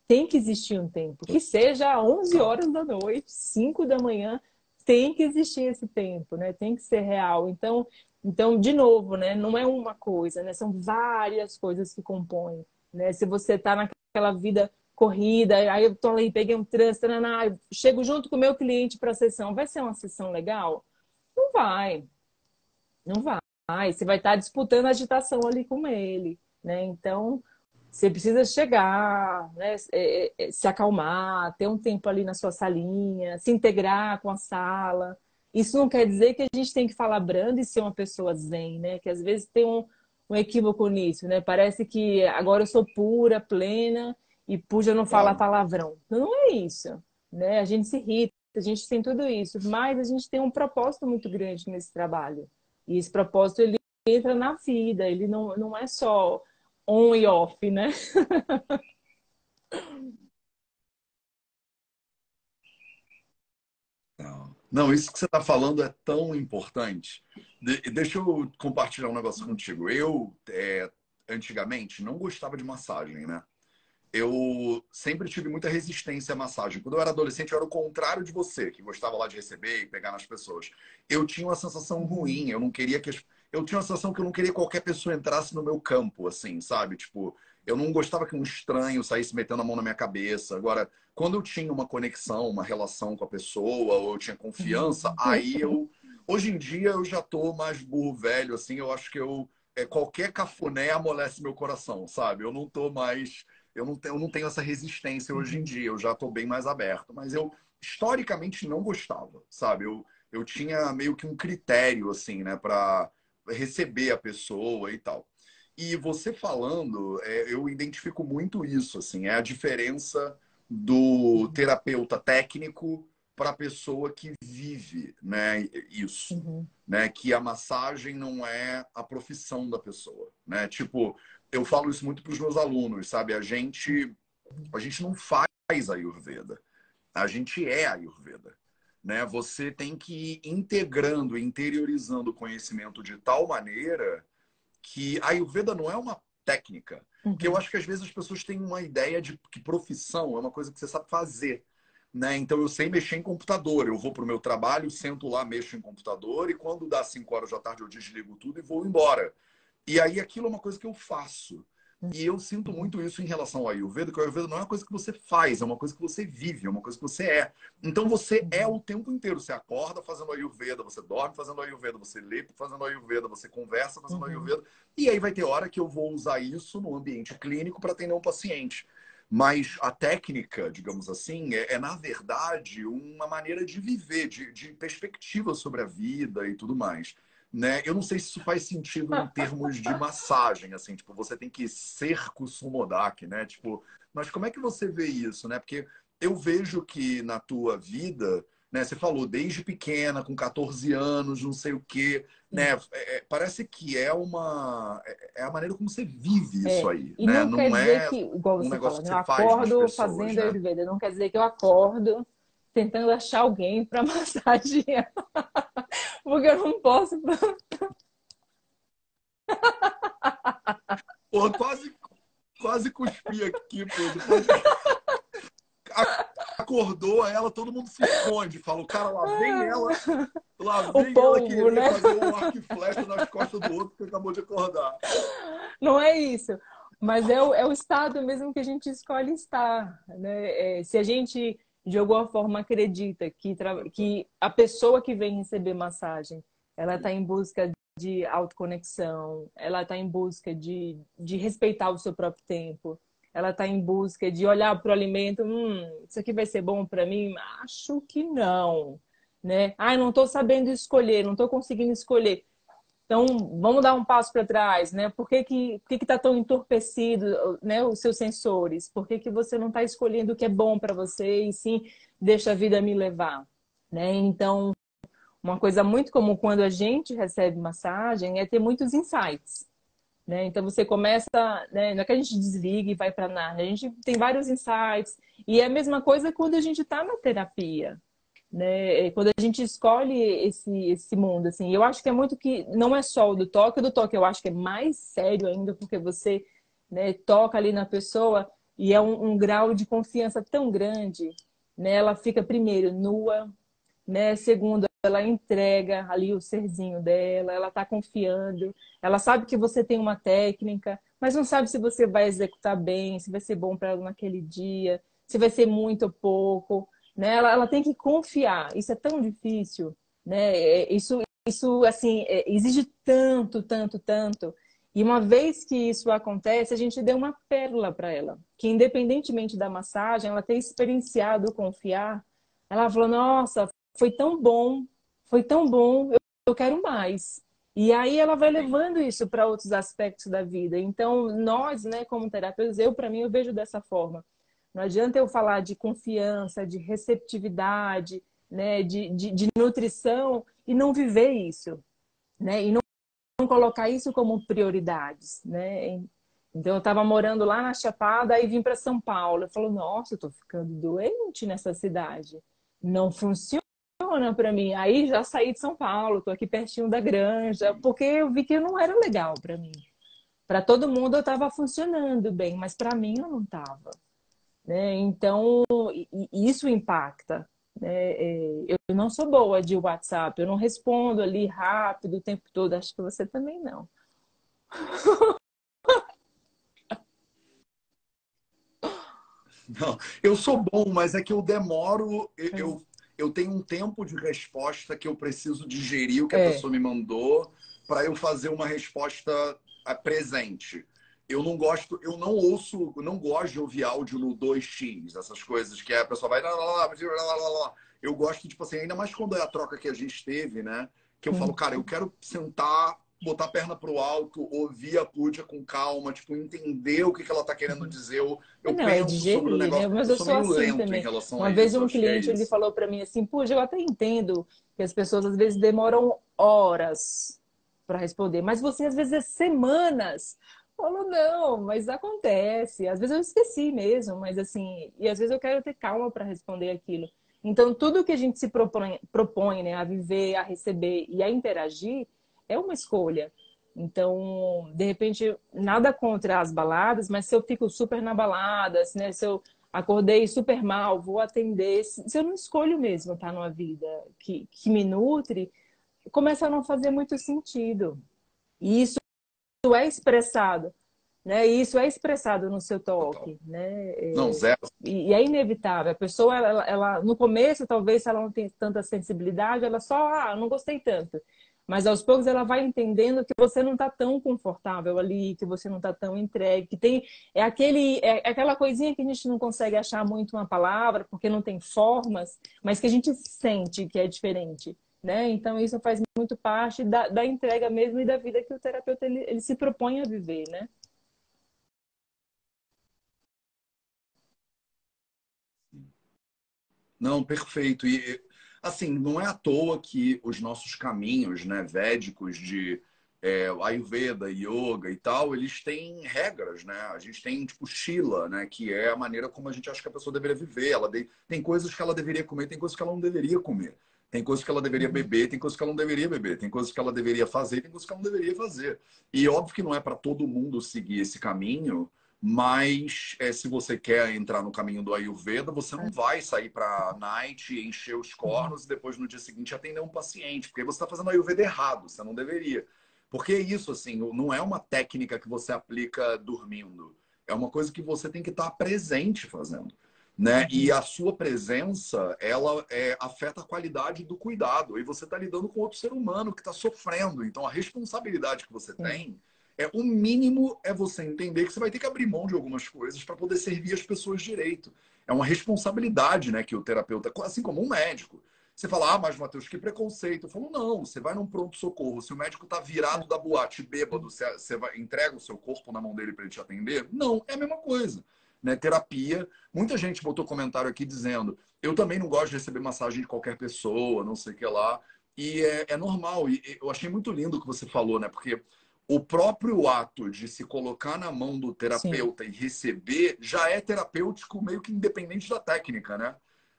tem que existir um tempo, que seja 11 horas da noite, 5 da manhã, tem que existir esse tempo, né? Tem que ser real. Então, então de novo, né, não é uma coisa, né? São várias coisas que compõem, né? Se você está naquela vida corrida, aí eu tô ali, peguei um trânsito, chego junto com o meu cliente para a sessão. Vai ser uma sessão legal? Não vai. Não vai. Você vai estar disputando a agitação ali com ele, né? Então, você precisa chegar, né? É, é, se acalmar, ter um tempo ali na sua salinha, se integrar com a sala. Isso não quer dizer que a gente tem que falar brando e ser uma pessoa zen, né? Que às vezes tem um, um equívoco nisso, né? Parece que agora eu sou pura, plena e pude não falar é. palavrão. Não é isso, né? A gente se irrita, a gente tem tudo isso, mas a gente tem um propósito muito grande nesse trabalho. E esse propósito ele entra na vida, ele não, não é só on e off, né? Não. Não, isso que você está falando é tão importante. De deixa eu compartilhar um negócio contigo. Eu, é, antigamente, não gostava de massagem, né? Eu sempre tive muita resistência à massagem. Quando eu era adolescente, eu era o contrário de você, que gostava lá de receber e pegar nas pessoas. Eu tinha uma sensação ruim, eu não queria que as... Eu tinha uma sensação que eu não queria que qualquer pessoa entrasse no meu campo, assim, sabe? Tipo, eu não gostava que um estranho saísse metendo a mão na minha cabeça. Agora, quando eu tinha uma conexão, uma relação com a pessoa, ou eu tinha confiança, uhum. aí eu. Hoje em dia eu já tô mais burro velho, assim, eu acho que eu. É, qualquer cafuné amolece meu coração, sabe? Eu não tô mais. Eu não, tenho, eu não tenho essa resistência hoje em dia, eu já tô bem mais aberto. Mas eu, historicamente, não gostava, sabe? Eu, eu tinha meio que um critério, assim, né, para receber a pessoa e tal. E você falando, é, eu identifico muito isso, assim, é a diferença do terapeuta técnico para a pessoa que vive né, isso. Uhum. Né, que a massagem não é a profissão da pessoa. Né? Tipo, eu falo isso muito para os meus alunos, sabe? A gente, a gente não faz a Ayurveda. A gente é a Ayurveda. Né? Você tem que ir integrando, interiorizando o conhecimento de tal maneira que a Ayurveda não é uma técnica. Uhum. Porque eu acho que às vezes as pessoas têm uma ideia de que profissão é uma coisa que você sabe fazer. Né? Então eu sei mexer em computador. Eu vou para o meu trabalho, sento lá, mexo em computador e quando dá 5 horas da tarde eu desligo tudo e vou embora. E aí aquilo é uma coisa que eu faço. E eu sinto muito isso em relação ao Ayurveda, que o Ayurveda não é uma coisa que você faz, é uma coisa que você vive, é uma coisa que você é. Então você é o tempo inteiro. Você acorda fazendo Ayurveda, você dorme fazendo Ayurveda, você lê fazendo Ayurveda, você conversa fazendo uhum. Ayurveda. E aí vai ter hora que eu vou usar isso no ambiente clínico para atender um paciente. Mas a técnica, digamos assim, é, é, na verdade uma maneira de viver, de, de perspectiva sobre a vida e tudo mais né? Eu não sei se isso faz sentido em termos de massagem, assim, tipo, você tem que ser Kusumodak, né? Tipo, mas como é que você vê isso, né? Porque eu vejo que na tua vida, né? Você falou desde pequena, com 14 anos, não sei o quê, né? É, é, parece que é uma é, é a maneira como você vive é, isso aí, e né? Não, não quer dizer é que, igual você um negócio fala, que você eu acordo pessoas, fazendo né? Ayurveda, não quer dizer que eu acordo tentando achar alguém para massagear. Porque eu não posso. Pô, quase, quase cuspi aqui, pô. Acordou ela, todo mundo se esconde. Fala, o cara, lá vem ela, lá vem o ela querer né? fazer um arco e flecha nas costas do outro que acabou de acordar. Não é isso. Mas é o, é o estado mesmo que a gente escolhe estar. Né? É, se a gente, de alguma forma, acredita que, que a pessoa que vem receber massagem ela está em busca de autoconexão, ela está em busca de, de respeitar o seu próprio tempo, ela está em busca de olhar para o alimento, hum, isso aqui vai ser bom para mim? Acho que não, né? Ah, não estou sabendo escolher, não estou conseguindo escolher. Então, vamos dar um passo para trás, né? Por que que que está tão entorpecido, né, os seus sensores? Por que, que você não está escolhendo o que é bom para você e sim deixa a vida me levar, né? Então, uma coisa muito comum quando a gente recebe massagem é ter muitos insights. Né? Então você começa, né? não é que a gente desliga e vai para nada, a gente tem vários insights. E é a mesma coisa quando a gente está na terapia. Né? Quando a gente escolhe esse, esse mundo, assim, eu acho que é muito que não é só o do toque, o do toque eu acho que é mais sério ainda, porque você né, toca ali na pessoa e é um, um grau de confiança tão grande, né? Ela fica primeiro nua, né? Segundo, ela entrega ali o serzinho dela, ela está confiando, ela sabe que você tem uma técnica, mas não sabe se você vai executar bem, se vai ser bom para ela naquele dia, se vai ser muito ou pouco, né? Ela, ela tem que confiar. Isso é tão difícil, né? É, isso, isso assim, é, exige tanto, tanto, tanto. E uma vez que isso acontece, a gente deu uma pérola para ela, que independentemente da massagem, ela ter experienciado confiar, ela falou: Nossa, foi tão bom foi tão bom, eu, eu quero mais. E aí ela vai levando isso para outros aspectos da vida. Então, nós, né, como terapeutas, eu, para mim, eu vejo dessa forma. Não adianta eu falar de confiança, de receptividade, né, de, de, de nutrição e não viver isso, né? E não, não colocar isso como prioridades, né? Então, eu estava morando lá na Chapada e vim para São Paulo. Eu falo, nossa, eu estou ficando doente nessa cidade. Não funciona para mim. Aí já saí de São Paulo, tô aqui pertinho da granja, porque eu vi que não era legal para mim. Para todo mundo eu estava funcionando bem, mas para mim eu não estava. Né? Então, isso impacta. Né? É, eu não sou boa de WhatsApp, eu não respondo ali rápido o tempo todo. Acho que você também não. Não, eu sou bom, mas é que eu demoro, eu, eu tenho um tempo de resposta que eu preciso digerir o que é. a pessoa me mandou para eu fazer uma resposta é, presente. Eu não gosto, eu não ouço, eu não gosto de ouvir áudio no 2x, essas coisas que a pessoa vai. Lá, lá, lá, eu gosto, tipo assim, ainda mais quando é a troca que a gente teve, né? Que eu falo, cara, eu quero sentar, botar a perna pro alto, ouvir a Púdia com calma, tipo, entender o que, que ela tá querendo dizer. Eu, eu não, é penso é digerir, sobre o negócio. Né? Mas eu, eu sou, sou assim também. Uma vez um é cliente, é ele falou para mim assim, Púdia, eu até entendo que as pessoas às vezes demoram horas para responder, mas você às vezes é semanas. Falou, não, mas acontece. Às vezes eu esqueci mesmo, mas assim, e às vezes eu quero ter calma para responder aquilo. Então, tudo que a gente se propõe, propõe né, a viver, a receber e a interagir é uma escolha. Então, de repente, nada contra as baladas, mas se eu fico super na balada, né, se eu acordei super mal, vou atender, se eu não escolho mesmo estar numa vida que, que me nutre, começa a não fazer muito sentido. E isso é expressado, né? E isso é expressado no seu toque, né? É, não, zero. E, é inevitável. A pessoa, ela, ela, no começo, talvez, se ela não tem tanta sensibilidade, ela só, ah, não gostei tanto. Mas aos poucos ela vai entendendo que você não está tão confortável ali, que você não está tão entregue, que tem é aquele é aquela coisinha que a gente não consegue achar muito uma palavra porque não tem formas, mas que a gente sente que é diferente. Né? Então, isso faz muito parte da, da entrega mesmo e da vida que o terapeuta ele, ele se propõe a viver, né? Não, perfeito. E, assim, não é à toa que os nossos caminhos, né, védicos de é, Ayurveda, Yoga e tal, eles têm regras, né? A gente tem, tipo, Shila, né? Que é a maneira como a gente acha que a pessoa deveria viver. Ela de... Tem coisas que ela deveria comer, tem coisas que ela não deveria comer. Tem coisas que ela deveria uhum. beber, tem coisas que ela não deveria beber, tem coisas que ela deveria fazer, tem coisas que ela não deveria fazer. E óbvio que não é para todo mundo seguir esse caminho, mas é, se você quer entrar no caminho do Ayurveda, você não vai sair para night, encher os cornos e depois no dia seguinte atender um paciente, porque você está fazendo Ayurveda errado, você não deveria. Porque é isso, assim, não é uma técnica que você aplica dormindo. É uma coisa que você tem que estar tá presente fazendo né? Uhum. E a sua presença, ela é, afeta a qualidade do cuidado. E você está lidando com outro ser humano que está sofrendo. Então, a responsabilidade que você tem é o mínimo é você entender que você vai ter que abrir mão de algumas coisas para poder servir as pessoas direito. É uma responsabilidade, né, que o terapeuta, assim como um médico. Você fala, ah, mas Matheus, que preconceito. Eu falo, não, você vai num pronto-socorro. Se o médico está virado da boate bêbado, você, você vai, entrega o seu corpo na mão dele para ele te atender? Não, é a mesma coisa né, terapia. Muita gente botou comentário aqui dizendo: eu também não gosto de receber massagem de qualquer pessoa, não sei o que lá. E é, é normal. E eu achei muito lindo o que você falou, né? Porque o próprio ato de se colocar na mão do terapeuta Sim. e receber já é terapêutico, meio que independente da técnica, né?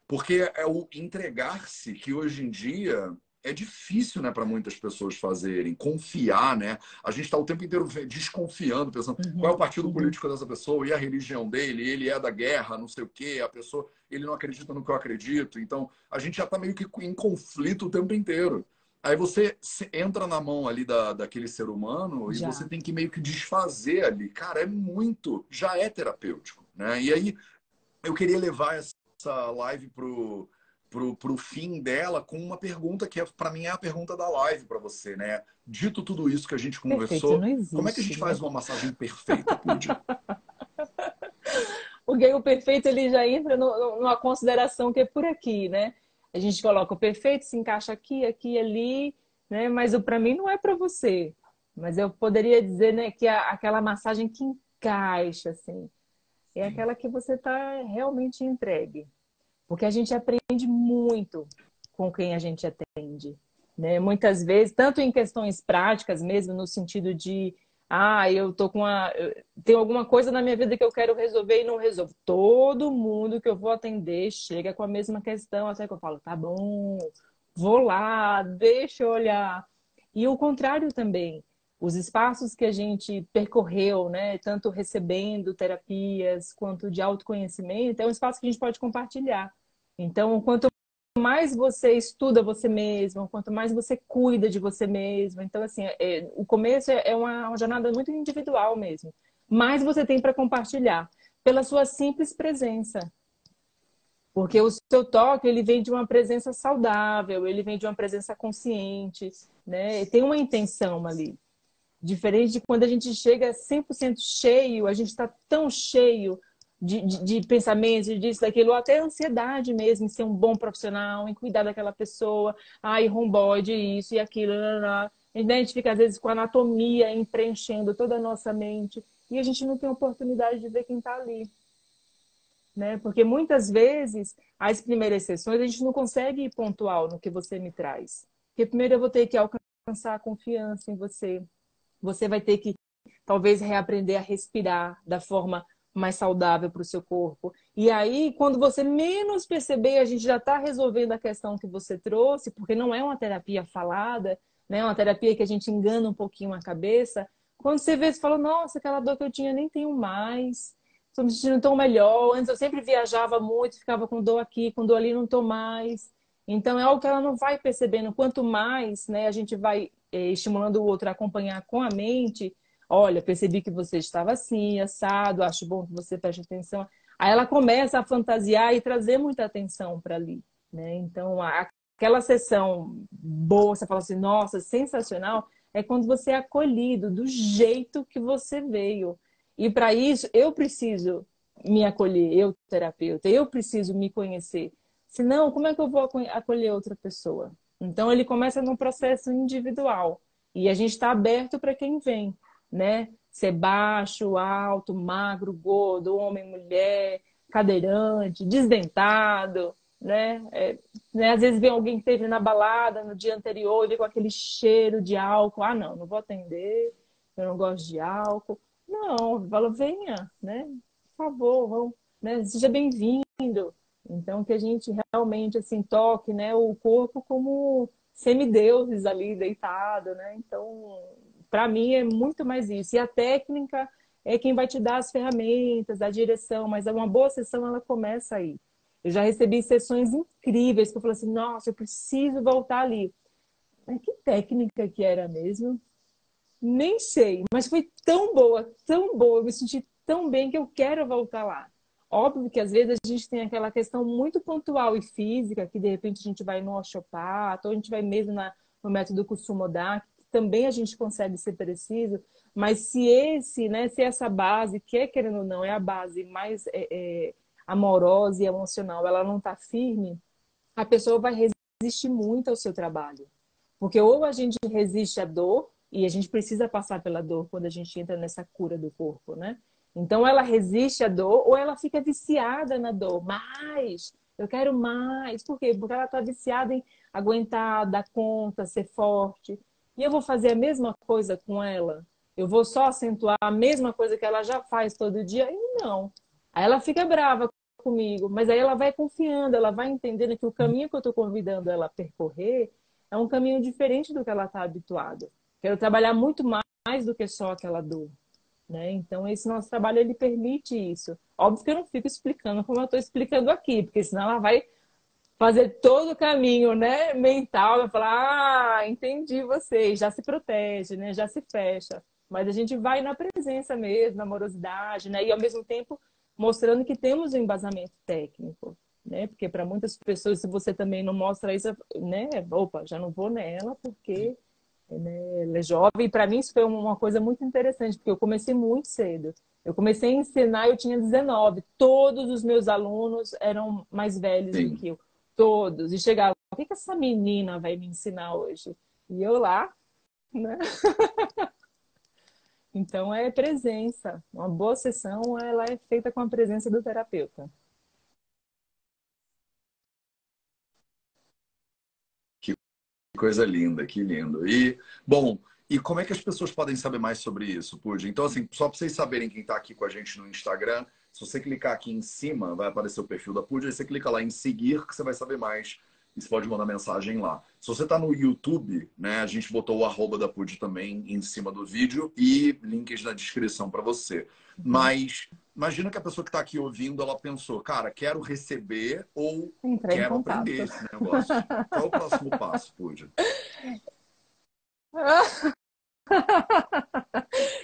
Porque é o entregar-se que hoje em dia é difícil, né, para muitas pessoas fazerem, confiar, né? A gente está o tempo inteiro desconfiando, pensando uhum. qual é o partido uhum. político dessa pessoa e a religião dele, ele é da guerra, não sei o quê, a pessoa, ele não acredita no que eu acredito. Então, a gente já está meio que em conflito o tempo inteiro. Aí você entra na mão ali da, daquele ser humano já. e você tem que meio que desfazer ali. Cara, é muito, já é terapêutico, né? E aí eu queria levar essa live pro pro, pro fim dela com uma pergunta que é, para mim é a pergunta da live para você, né? Dito tudo isso que a gente conversou, existe, como é que a gente né? faz uma massagem perfeita, o perfeito ele já entra no, numa consideração que é por aqui, né? A gente coloca o perfeito, se encaixa aqui, aqui, ali, né? Mas o para mim não é para você. Mas eu poderia dizer, né, que a, aquela massagem que encaixa, assim, é aquela que você está realmente entregue. Porque a gente aprende muito com quem a gente atende. Né? Muitas vezes, tanto em questões práticas mesmo, no sentido de ah, eu tô com uma. Tem alguma coisa na minha vida que eu quero resolver e não resolvo. Todo mundo que eu vou atender chega com a mesma questão, até que eu falo, tá bom, vou lá, deixa eu olhar. E o contrário também. Os espaços que a gente percorreu, né, tanto recebendo terapias quanto de autoconhecimento, é um espaço que a gente pode compartilhar. Então, quanto mais você estuda você mesmo, quanto mais você cuida de você mesmo. Então, assim, é, o começo é uma, uma jornada muito individual mesmo. Mais você tem para compartilhar pela sua simples presença. Porque o seu toque, ele vem de uma presença saudável, ele vem de uma presença consciente, né? Tem uma intenção ali. Diferente de quando a gente chega 100% cheio, a gente está tão cheio de, de, de, pensamentos, disso, daquilo, ou até ansiedade mesmo, em ser um bom profissional, em cuidar daquela pessoa, ai, romboide, isso e aquilo, lá, lá. a gente fica às vezes com a anatomia preenchendo toda a nossa mente e a gente não tem oportunidade de ver quem está ali. Né? Porque muitas vezes, as primeiras sessões, a gente não consegue ir pontual no que você me traz. Porque primeiro eu vou ter que alcançar a confiança em você. Você vai ter que, talvez, reaprender a respirar da forma mais saudável para o seu corpo. E aí, quando você menos perceber, a gente já está resolvendo a questão que você trouxe, porque não é uma terapia falada, né? É uma terapia que a gente engana um pouquinho a cabeça. Quando você vê, você fala, nossa, aquela dor que eu tinha nem tenho mais. Estou me sentindo tão melhor. Antes eu sempre viajava muito, ficava com dor aqui, com dor ali, não estou mais. Então é algo que ela não vai percebendo. Quanto mais né, a gente vai eh, estimulando o outro a acompanhar com a mente, Olha, percebi que você estava assim, assado, acho bom que você preste atenção. Aí ela começa a fantasiar e trazer muita atenção para ali. Né? Então, aquela sessão boa, você fala assim, nossa, sensacional, é quando você é acolhido do jeito que você veio. E para isso, eu preciso me acolher, eu, terapeuta, eu preciso me conhecer. Senão, como é que eu vou acolher outra pessoa? Então, ele começa num processo individual. E a gente está aberto para quem vem né? Ser baixo, alto, magro, gordo, homem, mulher, cadeirante, desdentado, né? É, né? Às vezes vem alguém que esteve na balada no dia anterior e vem com aquele cheiro de álcool. Ah, não, não vou atender, eu não gosto de álcool. Não, fala, venha, né? Por favor, vamos, né? seja bem-vindo. Então, que a gente realmente, assim, toque né, o corpo como semideuses ali deitado, né? Então, para mim é muito mais isso. E a técnica é quem vai te dar as ferramentas, a direção, mas é uma boa sessão ela começa aí. Eu já recebi sessões incríveis que eu falei assim, nossa, eu preciso voltar ali. Mas que técnica que era mesmo? Nem sei, mas foi tão boa, tão boa, eu me senti tão bem que eu quero voltar lá. Óbvio que às vezes a gente tem aquela questão muito pontual e física, que de repente a gente vai no osteopata, ou a gente vai mesmo na, no método Kusumodá, também a gente consegue ser preciso, mas se esse, né, se essa base, que é querendo ou não, é a base mais é, é, amorosa e emocional, ela não está firme, a pessoa vai resistir muito ao seu trabalho. Porque ou a gente resiste à dor, e a gente precisa passar pela dor quando a gente entra nessa cura do corpo, né? Então ela resiste à dor ou ela fica viciada na dor. Mais, eu quero mais. Por quê? Porque ela está viciada em aguentar, dar conta, ser forte. E eu vou fazer a mesma coisa com ela? Eu vou só acentuar a mesma coisa que ela já faz todo dia? E não. Aí ela fica brava comigo, mas aí ela vai confiando, ela vai entendendo que o caminho que eu estou convidando ela a percorrer é um caminho diferente do que ela está habituada. Quero trabalhar muito mais do que só aquela dor. Né? Então, esse nosso trabalho ele permite isso. Óbvio que eu não fico explicando como eu estou explicando aqui, porque senão ela vai fazer todo o caminho, né, mental, vai falar, ah, entendi vocês, já se protege, né, já se fecha. Mas a gente vai na presença mesmo, na amorosidade, né, e ao mesmo tempo mostrando que temos um embasamento técnico, né, porque para muitas pessoas, se você também não mostra isso, né, opa, já não vou nela porque né, ela é jovem. E para mim isso foi uma coisa muito interessante, porque eu comecei muito cedo. Eu comecei a ensinar, eu tinha 19. Todos os meus alunos eram mais velhos Sim. do que eu todos e chegava, o que, que essa menina vai me ensinar hoje? E eu lá, né? então é presença. Uma boa sessão ela é feita com a presença do terapeuta. Que coisa linda, que lindo. E, bom, e como é que as pessoas podem saber mais sobre isso, Pud? Então, assim, só para vocês saberem quem está aqui com a gente no Instagram, se você clicar aqui em cima, vai aparecer o perfil da Pud, aí você clica lá em seguir, que você vai saber mais e você pode mandar mensagem lá. Se você está no YouTube, né, a gente botou o arroba da PUD também em cima do vídeo e links na descrição para você. Uhum. Mas imagina que a pessoa que está aqui ouvindo, ela pensou, cara, quero receber ou Entrei quero aprender esse negócio. Qual é o próximo passo, PUD?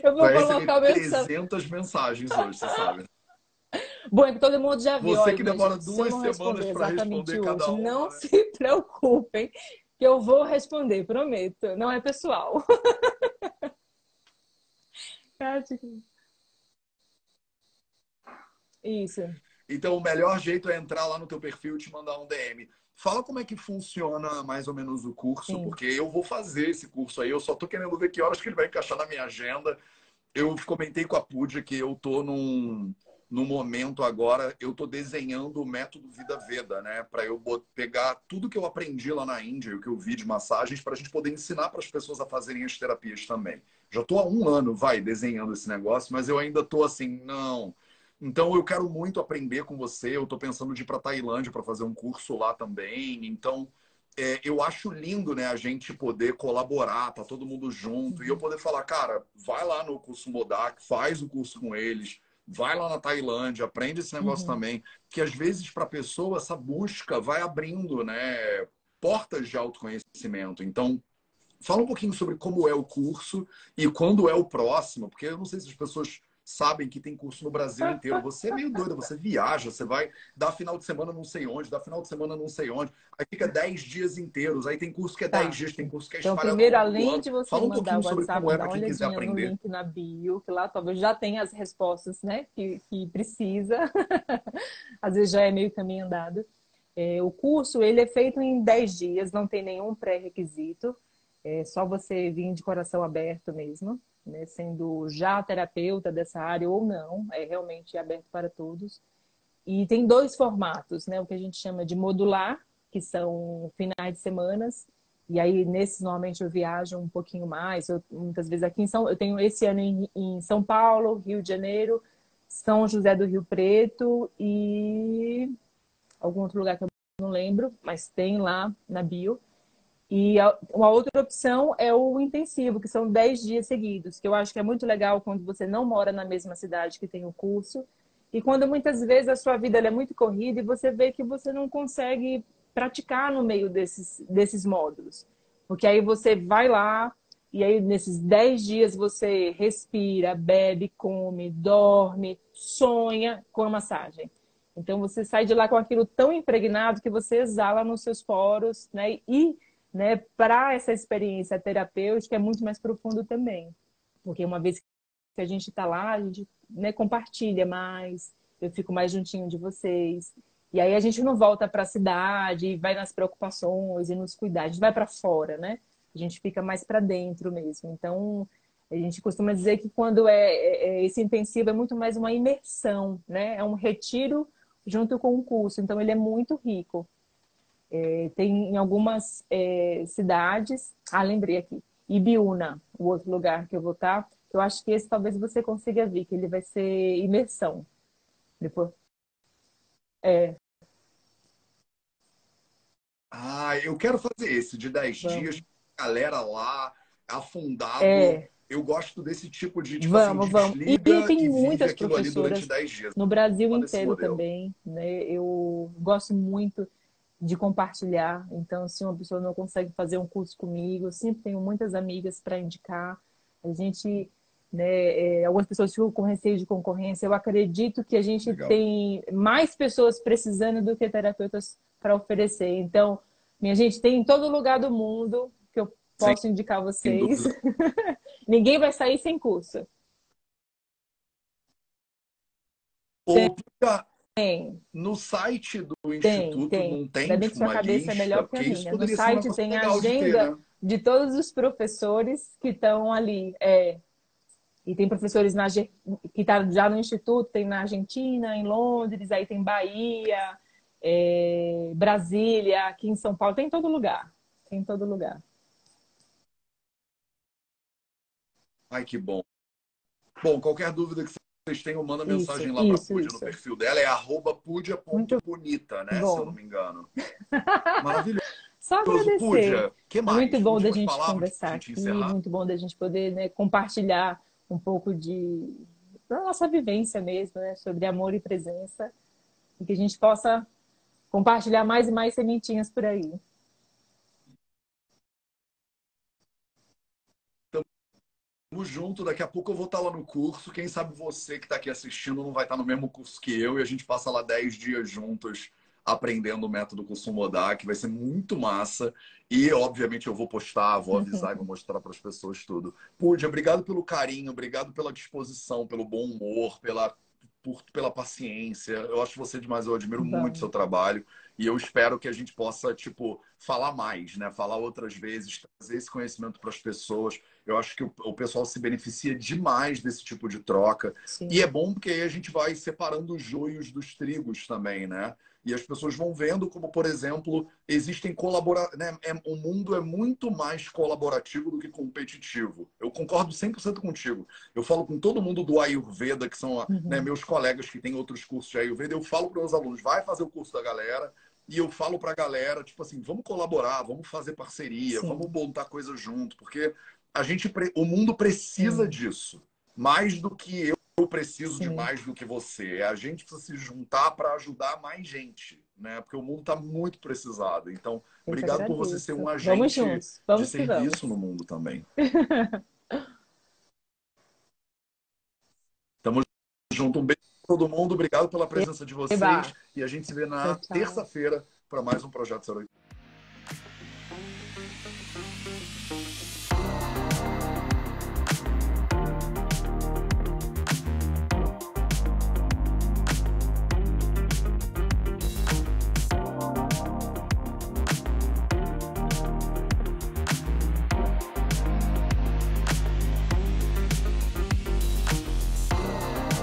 Eu vou colocar o meu 300 mensagens hoje, você sabe. Bom, é que todo mundo já viu. Você que demora duas semanas para responder cada um. Não né? se preocupem, que eu vou responder, prometo. Não é pessoal. Isso. Então, o melhor jeito é entrar lá no teu perfil e te mandar um DM. Fala como é que funciona mais ou menos o curso, Sim. porque eu vou fazer esse curso aí. Eu só tô querendo ver que horas que ele vai encaixar na minha agenda. Eu comentei com a Púdia que eu tô num, no momento agora, eu estou desenhando o método Vida Veda, né? Para eu pegar tudo que eu aprendi lá na Índia, o que eu vi de massagens, para a gente poder ensinar para as pessoas a fazerem as terapias também. Já estou há um ano, vai, desenhando esse negócio, mas eu ainda estou assim, não. Então eu quero muito aprender com você. Eu estou pensando de ir para Tailândia para fazer um curso lá também. Então é, eu acho lindo, né, a gente poder colaborar, tá todo mundo junto e eu poder falar, cara, vai lá no curso Modak, faz o curso com eles vai lá na Tailândia, aprende esse negócio uhum. também, que às vezes para a pessoa essa busca vai abrindo, né, portas de autoconhecimento. Então, fala um pouquinho sobre como é o curso e quando é o próximo, porque eu não sei se as pessoas sabem que tem curso no Brasil inteiro. Você é meio doida, você viaja, você vai dar final de semana não sei onde, dá final de semana não sei onde, aí fica 10 dias inteiros, aí tem curso que é 10 tá. dias, tem curso que é Então, primeiro, além de você Fala um mandar o WhatsApp, é dá uma olhadinha no link na bio, que lá talvez já tenha as respostas, né, que, que precisa. Às vezes já é meio caminho andado. É, o curso, ele é feito em 10 dias, não tem nenhum pré-requisito, é só você vir de coração aberto mesmo né, sendo já terapeuta dessa área ou não, é realmente aberto para todos. E tem dois formatos, né, o que a gente chama de modular, que são finais de semanas, e aí nesses normalmente eu viajo um pouquinho mais, eu, muitas vezes aqui em São, eu tenho esse ano em, em São Paulo, Rio de Janeiro, São José do Rio Preto e algum outro lugar que eu não lembro, mas tem lá na bio. E uma outra opção é o intensivo, que são 10 dias seguidos, que eu acho que é muito legal quando você não mora na mesma cidade que tem o curso. E quando muitas vezes a sua vida é muito corrida e você vê que você não consegue praticar no meio desses, desses módulos. Porque aí você vai lá e aí nesses 10 dias você respira, bebe, come, dorme, sonha com a massagem. Então você sai de lá com aquilo tão impregnado que você exala nos seus poros, né? E né, para essa experiência terapêutica é muito mais profundo também. Porque uma vez que a gente está lá, a gente né, compartilha mais, eu fico mais juntinho de vocês. E aí a gente não volta para a cidade e vai nas preocupações e nos cuidar, a gente vai para fora, né? A gente fica mais para dentro mesmo. Então, a gente costuma dizer que quando é, é, é, esse intensivo é muito mais uma imersão, né? É um retiro junto com o curso. Então, ele é muito rico. É, tem em algumas é, cidades. Ah, lembrei aqui. Ibiúna, o outro lugar que eu vou estar. Eu acho que esse talvez você consiga ver, que ele vai ser imersão. Depois. É. Ah, eu quero fazer esse de 10 dias, galera lá, afundado. É. Eu gosto desse tipo de tipo vamos, assim, vamos. E, tem muitas professoras no Brasil inteiro também, né? Eu gosto muito de compartilhar. Então, se uma pessoa não consegue fazer um curso comigo, eu sempre tenho muitas amigas para indicar. A gente, né, é, algumas pessoas ficam com receio de concorrência. Eu acredito que a gente Legal. tem mais pessoas precisando do que terapeutas para oferecer. Então, minha gente, tem em todo lugar do mundo que eu posso Sim. indicar vocês. Ninguém vai sair sem curso. Outra, tem. No site do Instituto tem. não tem Ainda sua cabeça lista, é melhor que a minha. No site tem a agenda de, ter, né? de, todos os professores que estão ali. É. E tem professores na, que estão tá já no Instituto, tem na Argentina, em Londres, aí tem Bahia, é, Brasília, aqui em São Paulo, tem em todo lugar. Tem em todo lugar. Ai, que bom. Bom, qualquer dúvida que vocês tenham, manda mensagem isso, lá para a Pudia no perfil dela. É arroba pudia.bonita, né? Bom. Se eu não me engano. Maravilhoso. Só agradecer. Pudia, que mais? Muito bom da gente conversar aqui, muito bom da gente poder né, compartilhar um pouco de da nossa vivência mesmo, né? Sobre amor e presença. E que a gente possa compartilhar mais e mais sementinhas por aí. Tamo junto, daqui a pouco eu vou estar lá no curso. Quem sabe você que está aqui assistindo não vai estar no mesmo curso que eu e a gente passa lá 10 dias juntos aprendendo o método Kusumodá, que vai ser muito massa. E, obviamente, eu vou postar, vou avisar e vou mostrar para as pessoas tudo. Pude, obrigado pelo carinho, obrigado pela disposição, pelo bom humor, pela, por, pela paciência. Eu acho você demais, eu admiro Bom. muito o seu trabalho. E eu espero que a gente possa, tipo, falar mais, né? Falar outras vezes, trazer esse conhecimento para as pessoas. Eu acho que o, o, pessoal se beneficia demais desse tipo de troca. Sim. E é bom porque aí a gente vai separando os joios dos trigos também, né? E as pessoas vão vendo como, por exemplo, existem colabora... Né? É, o mundo é muito mais colaborativo do que competitivo. Eu concordo 100% contigo. Eu falo com todo mundo do Ayurveda, que são uhum. né, meus colegas que têm outros cursos de Ayurveda, eu falo para os alunos, vai fazer o curso da galera, e eu falo para a galera, tipo assim, vamos colaborar, vamos fazer parceria, Sim. vamos montar coisa junto, porque a gente, o mundo precisa Sim. disso, mais do que eu eu preciso Sim. de mais do que você. A gente precisa se juntar para ajudar mais gente, né? Porque o mundo está muito precisado. Então, eu obrigado por você ser um agente vamos vamos de serviço no mundo também. Tamo junto. Um beijo para todo mundo. Obrigado pela presença de vocês. E a gente se vê na terça-feira para mais um Projeto 08.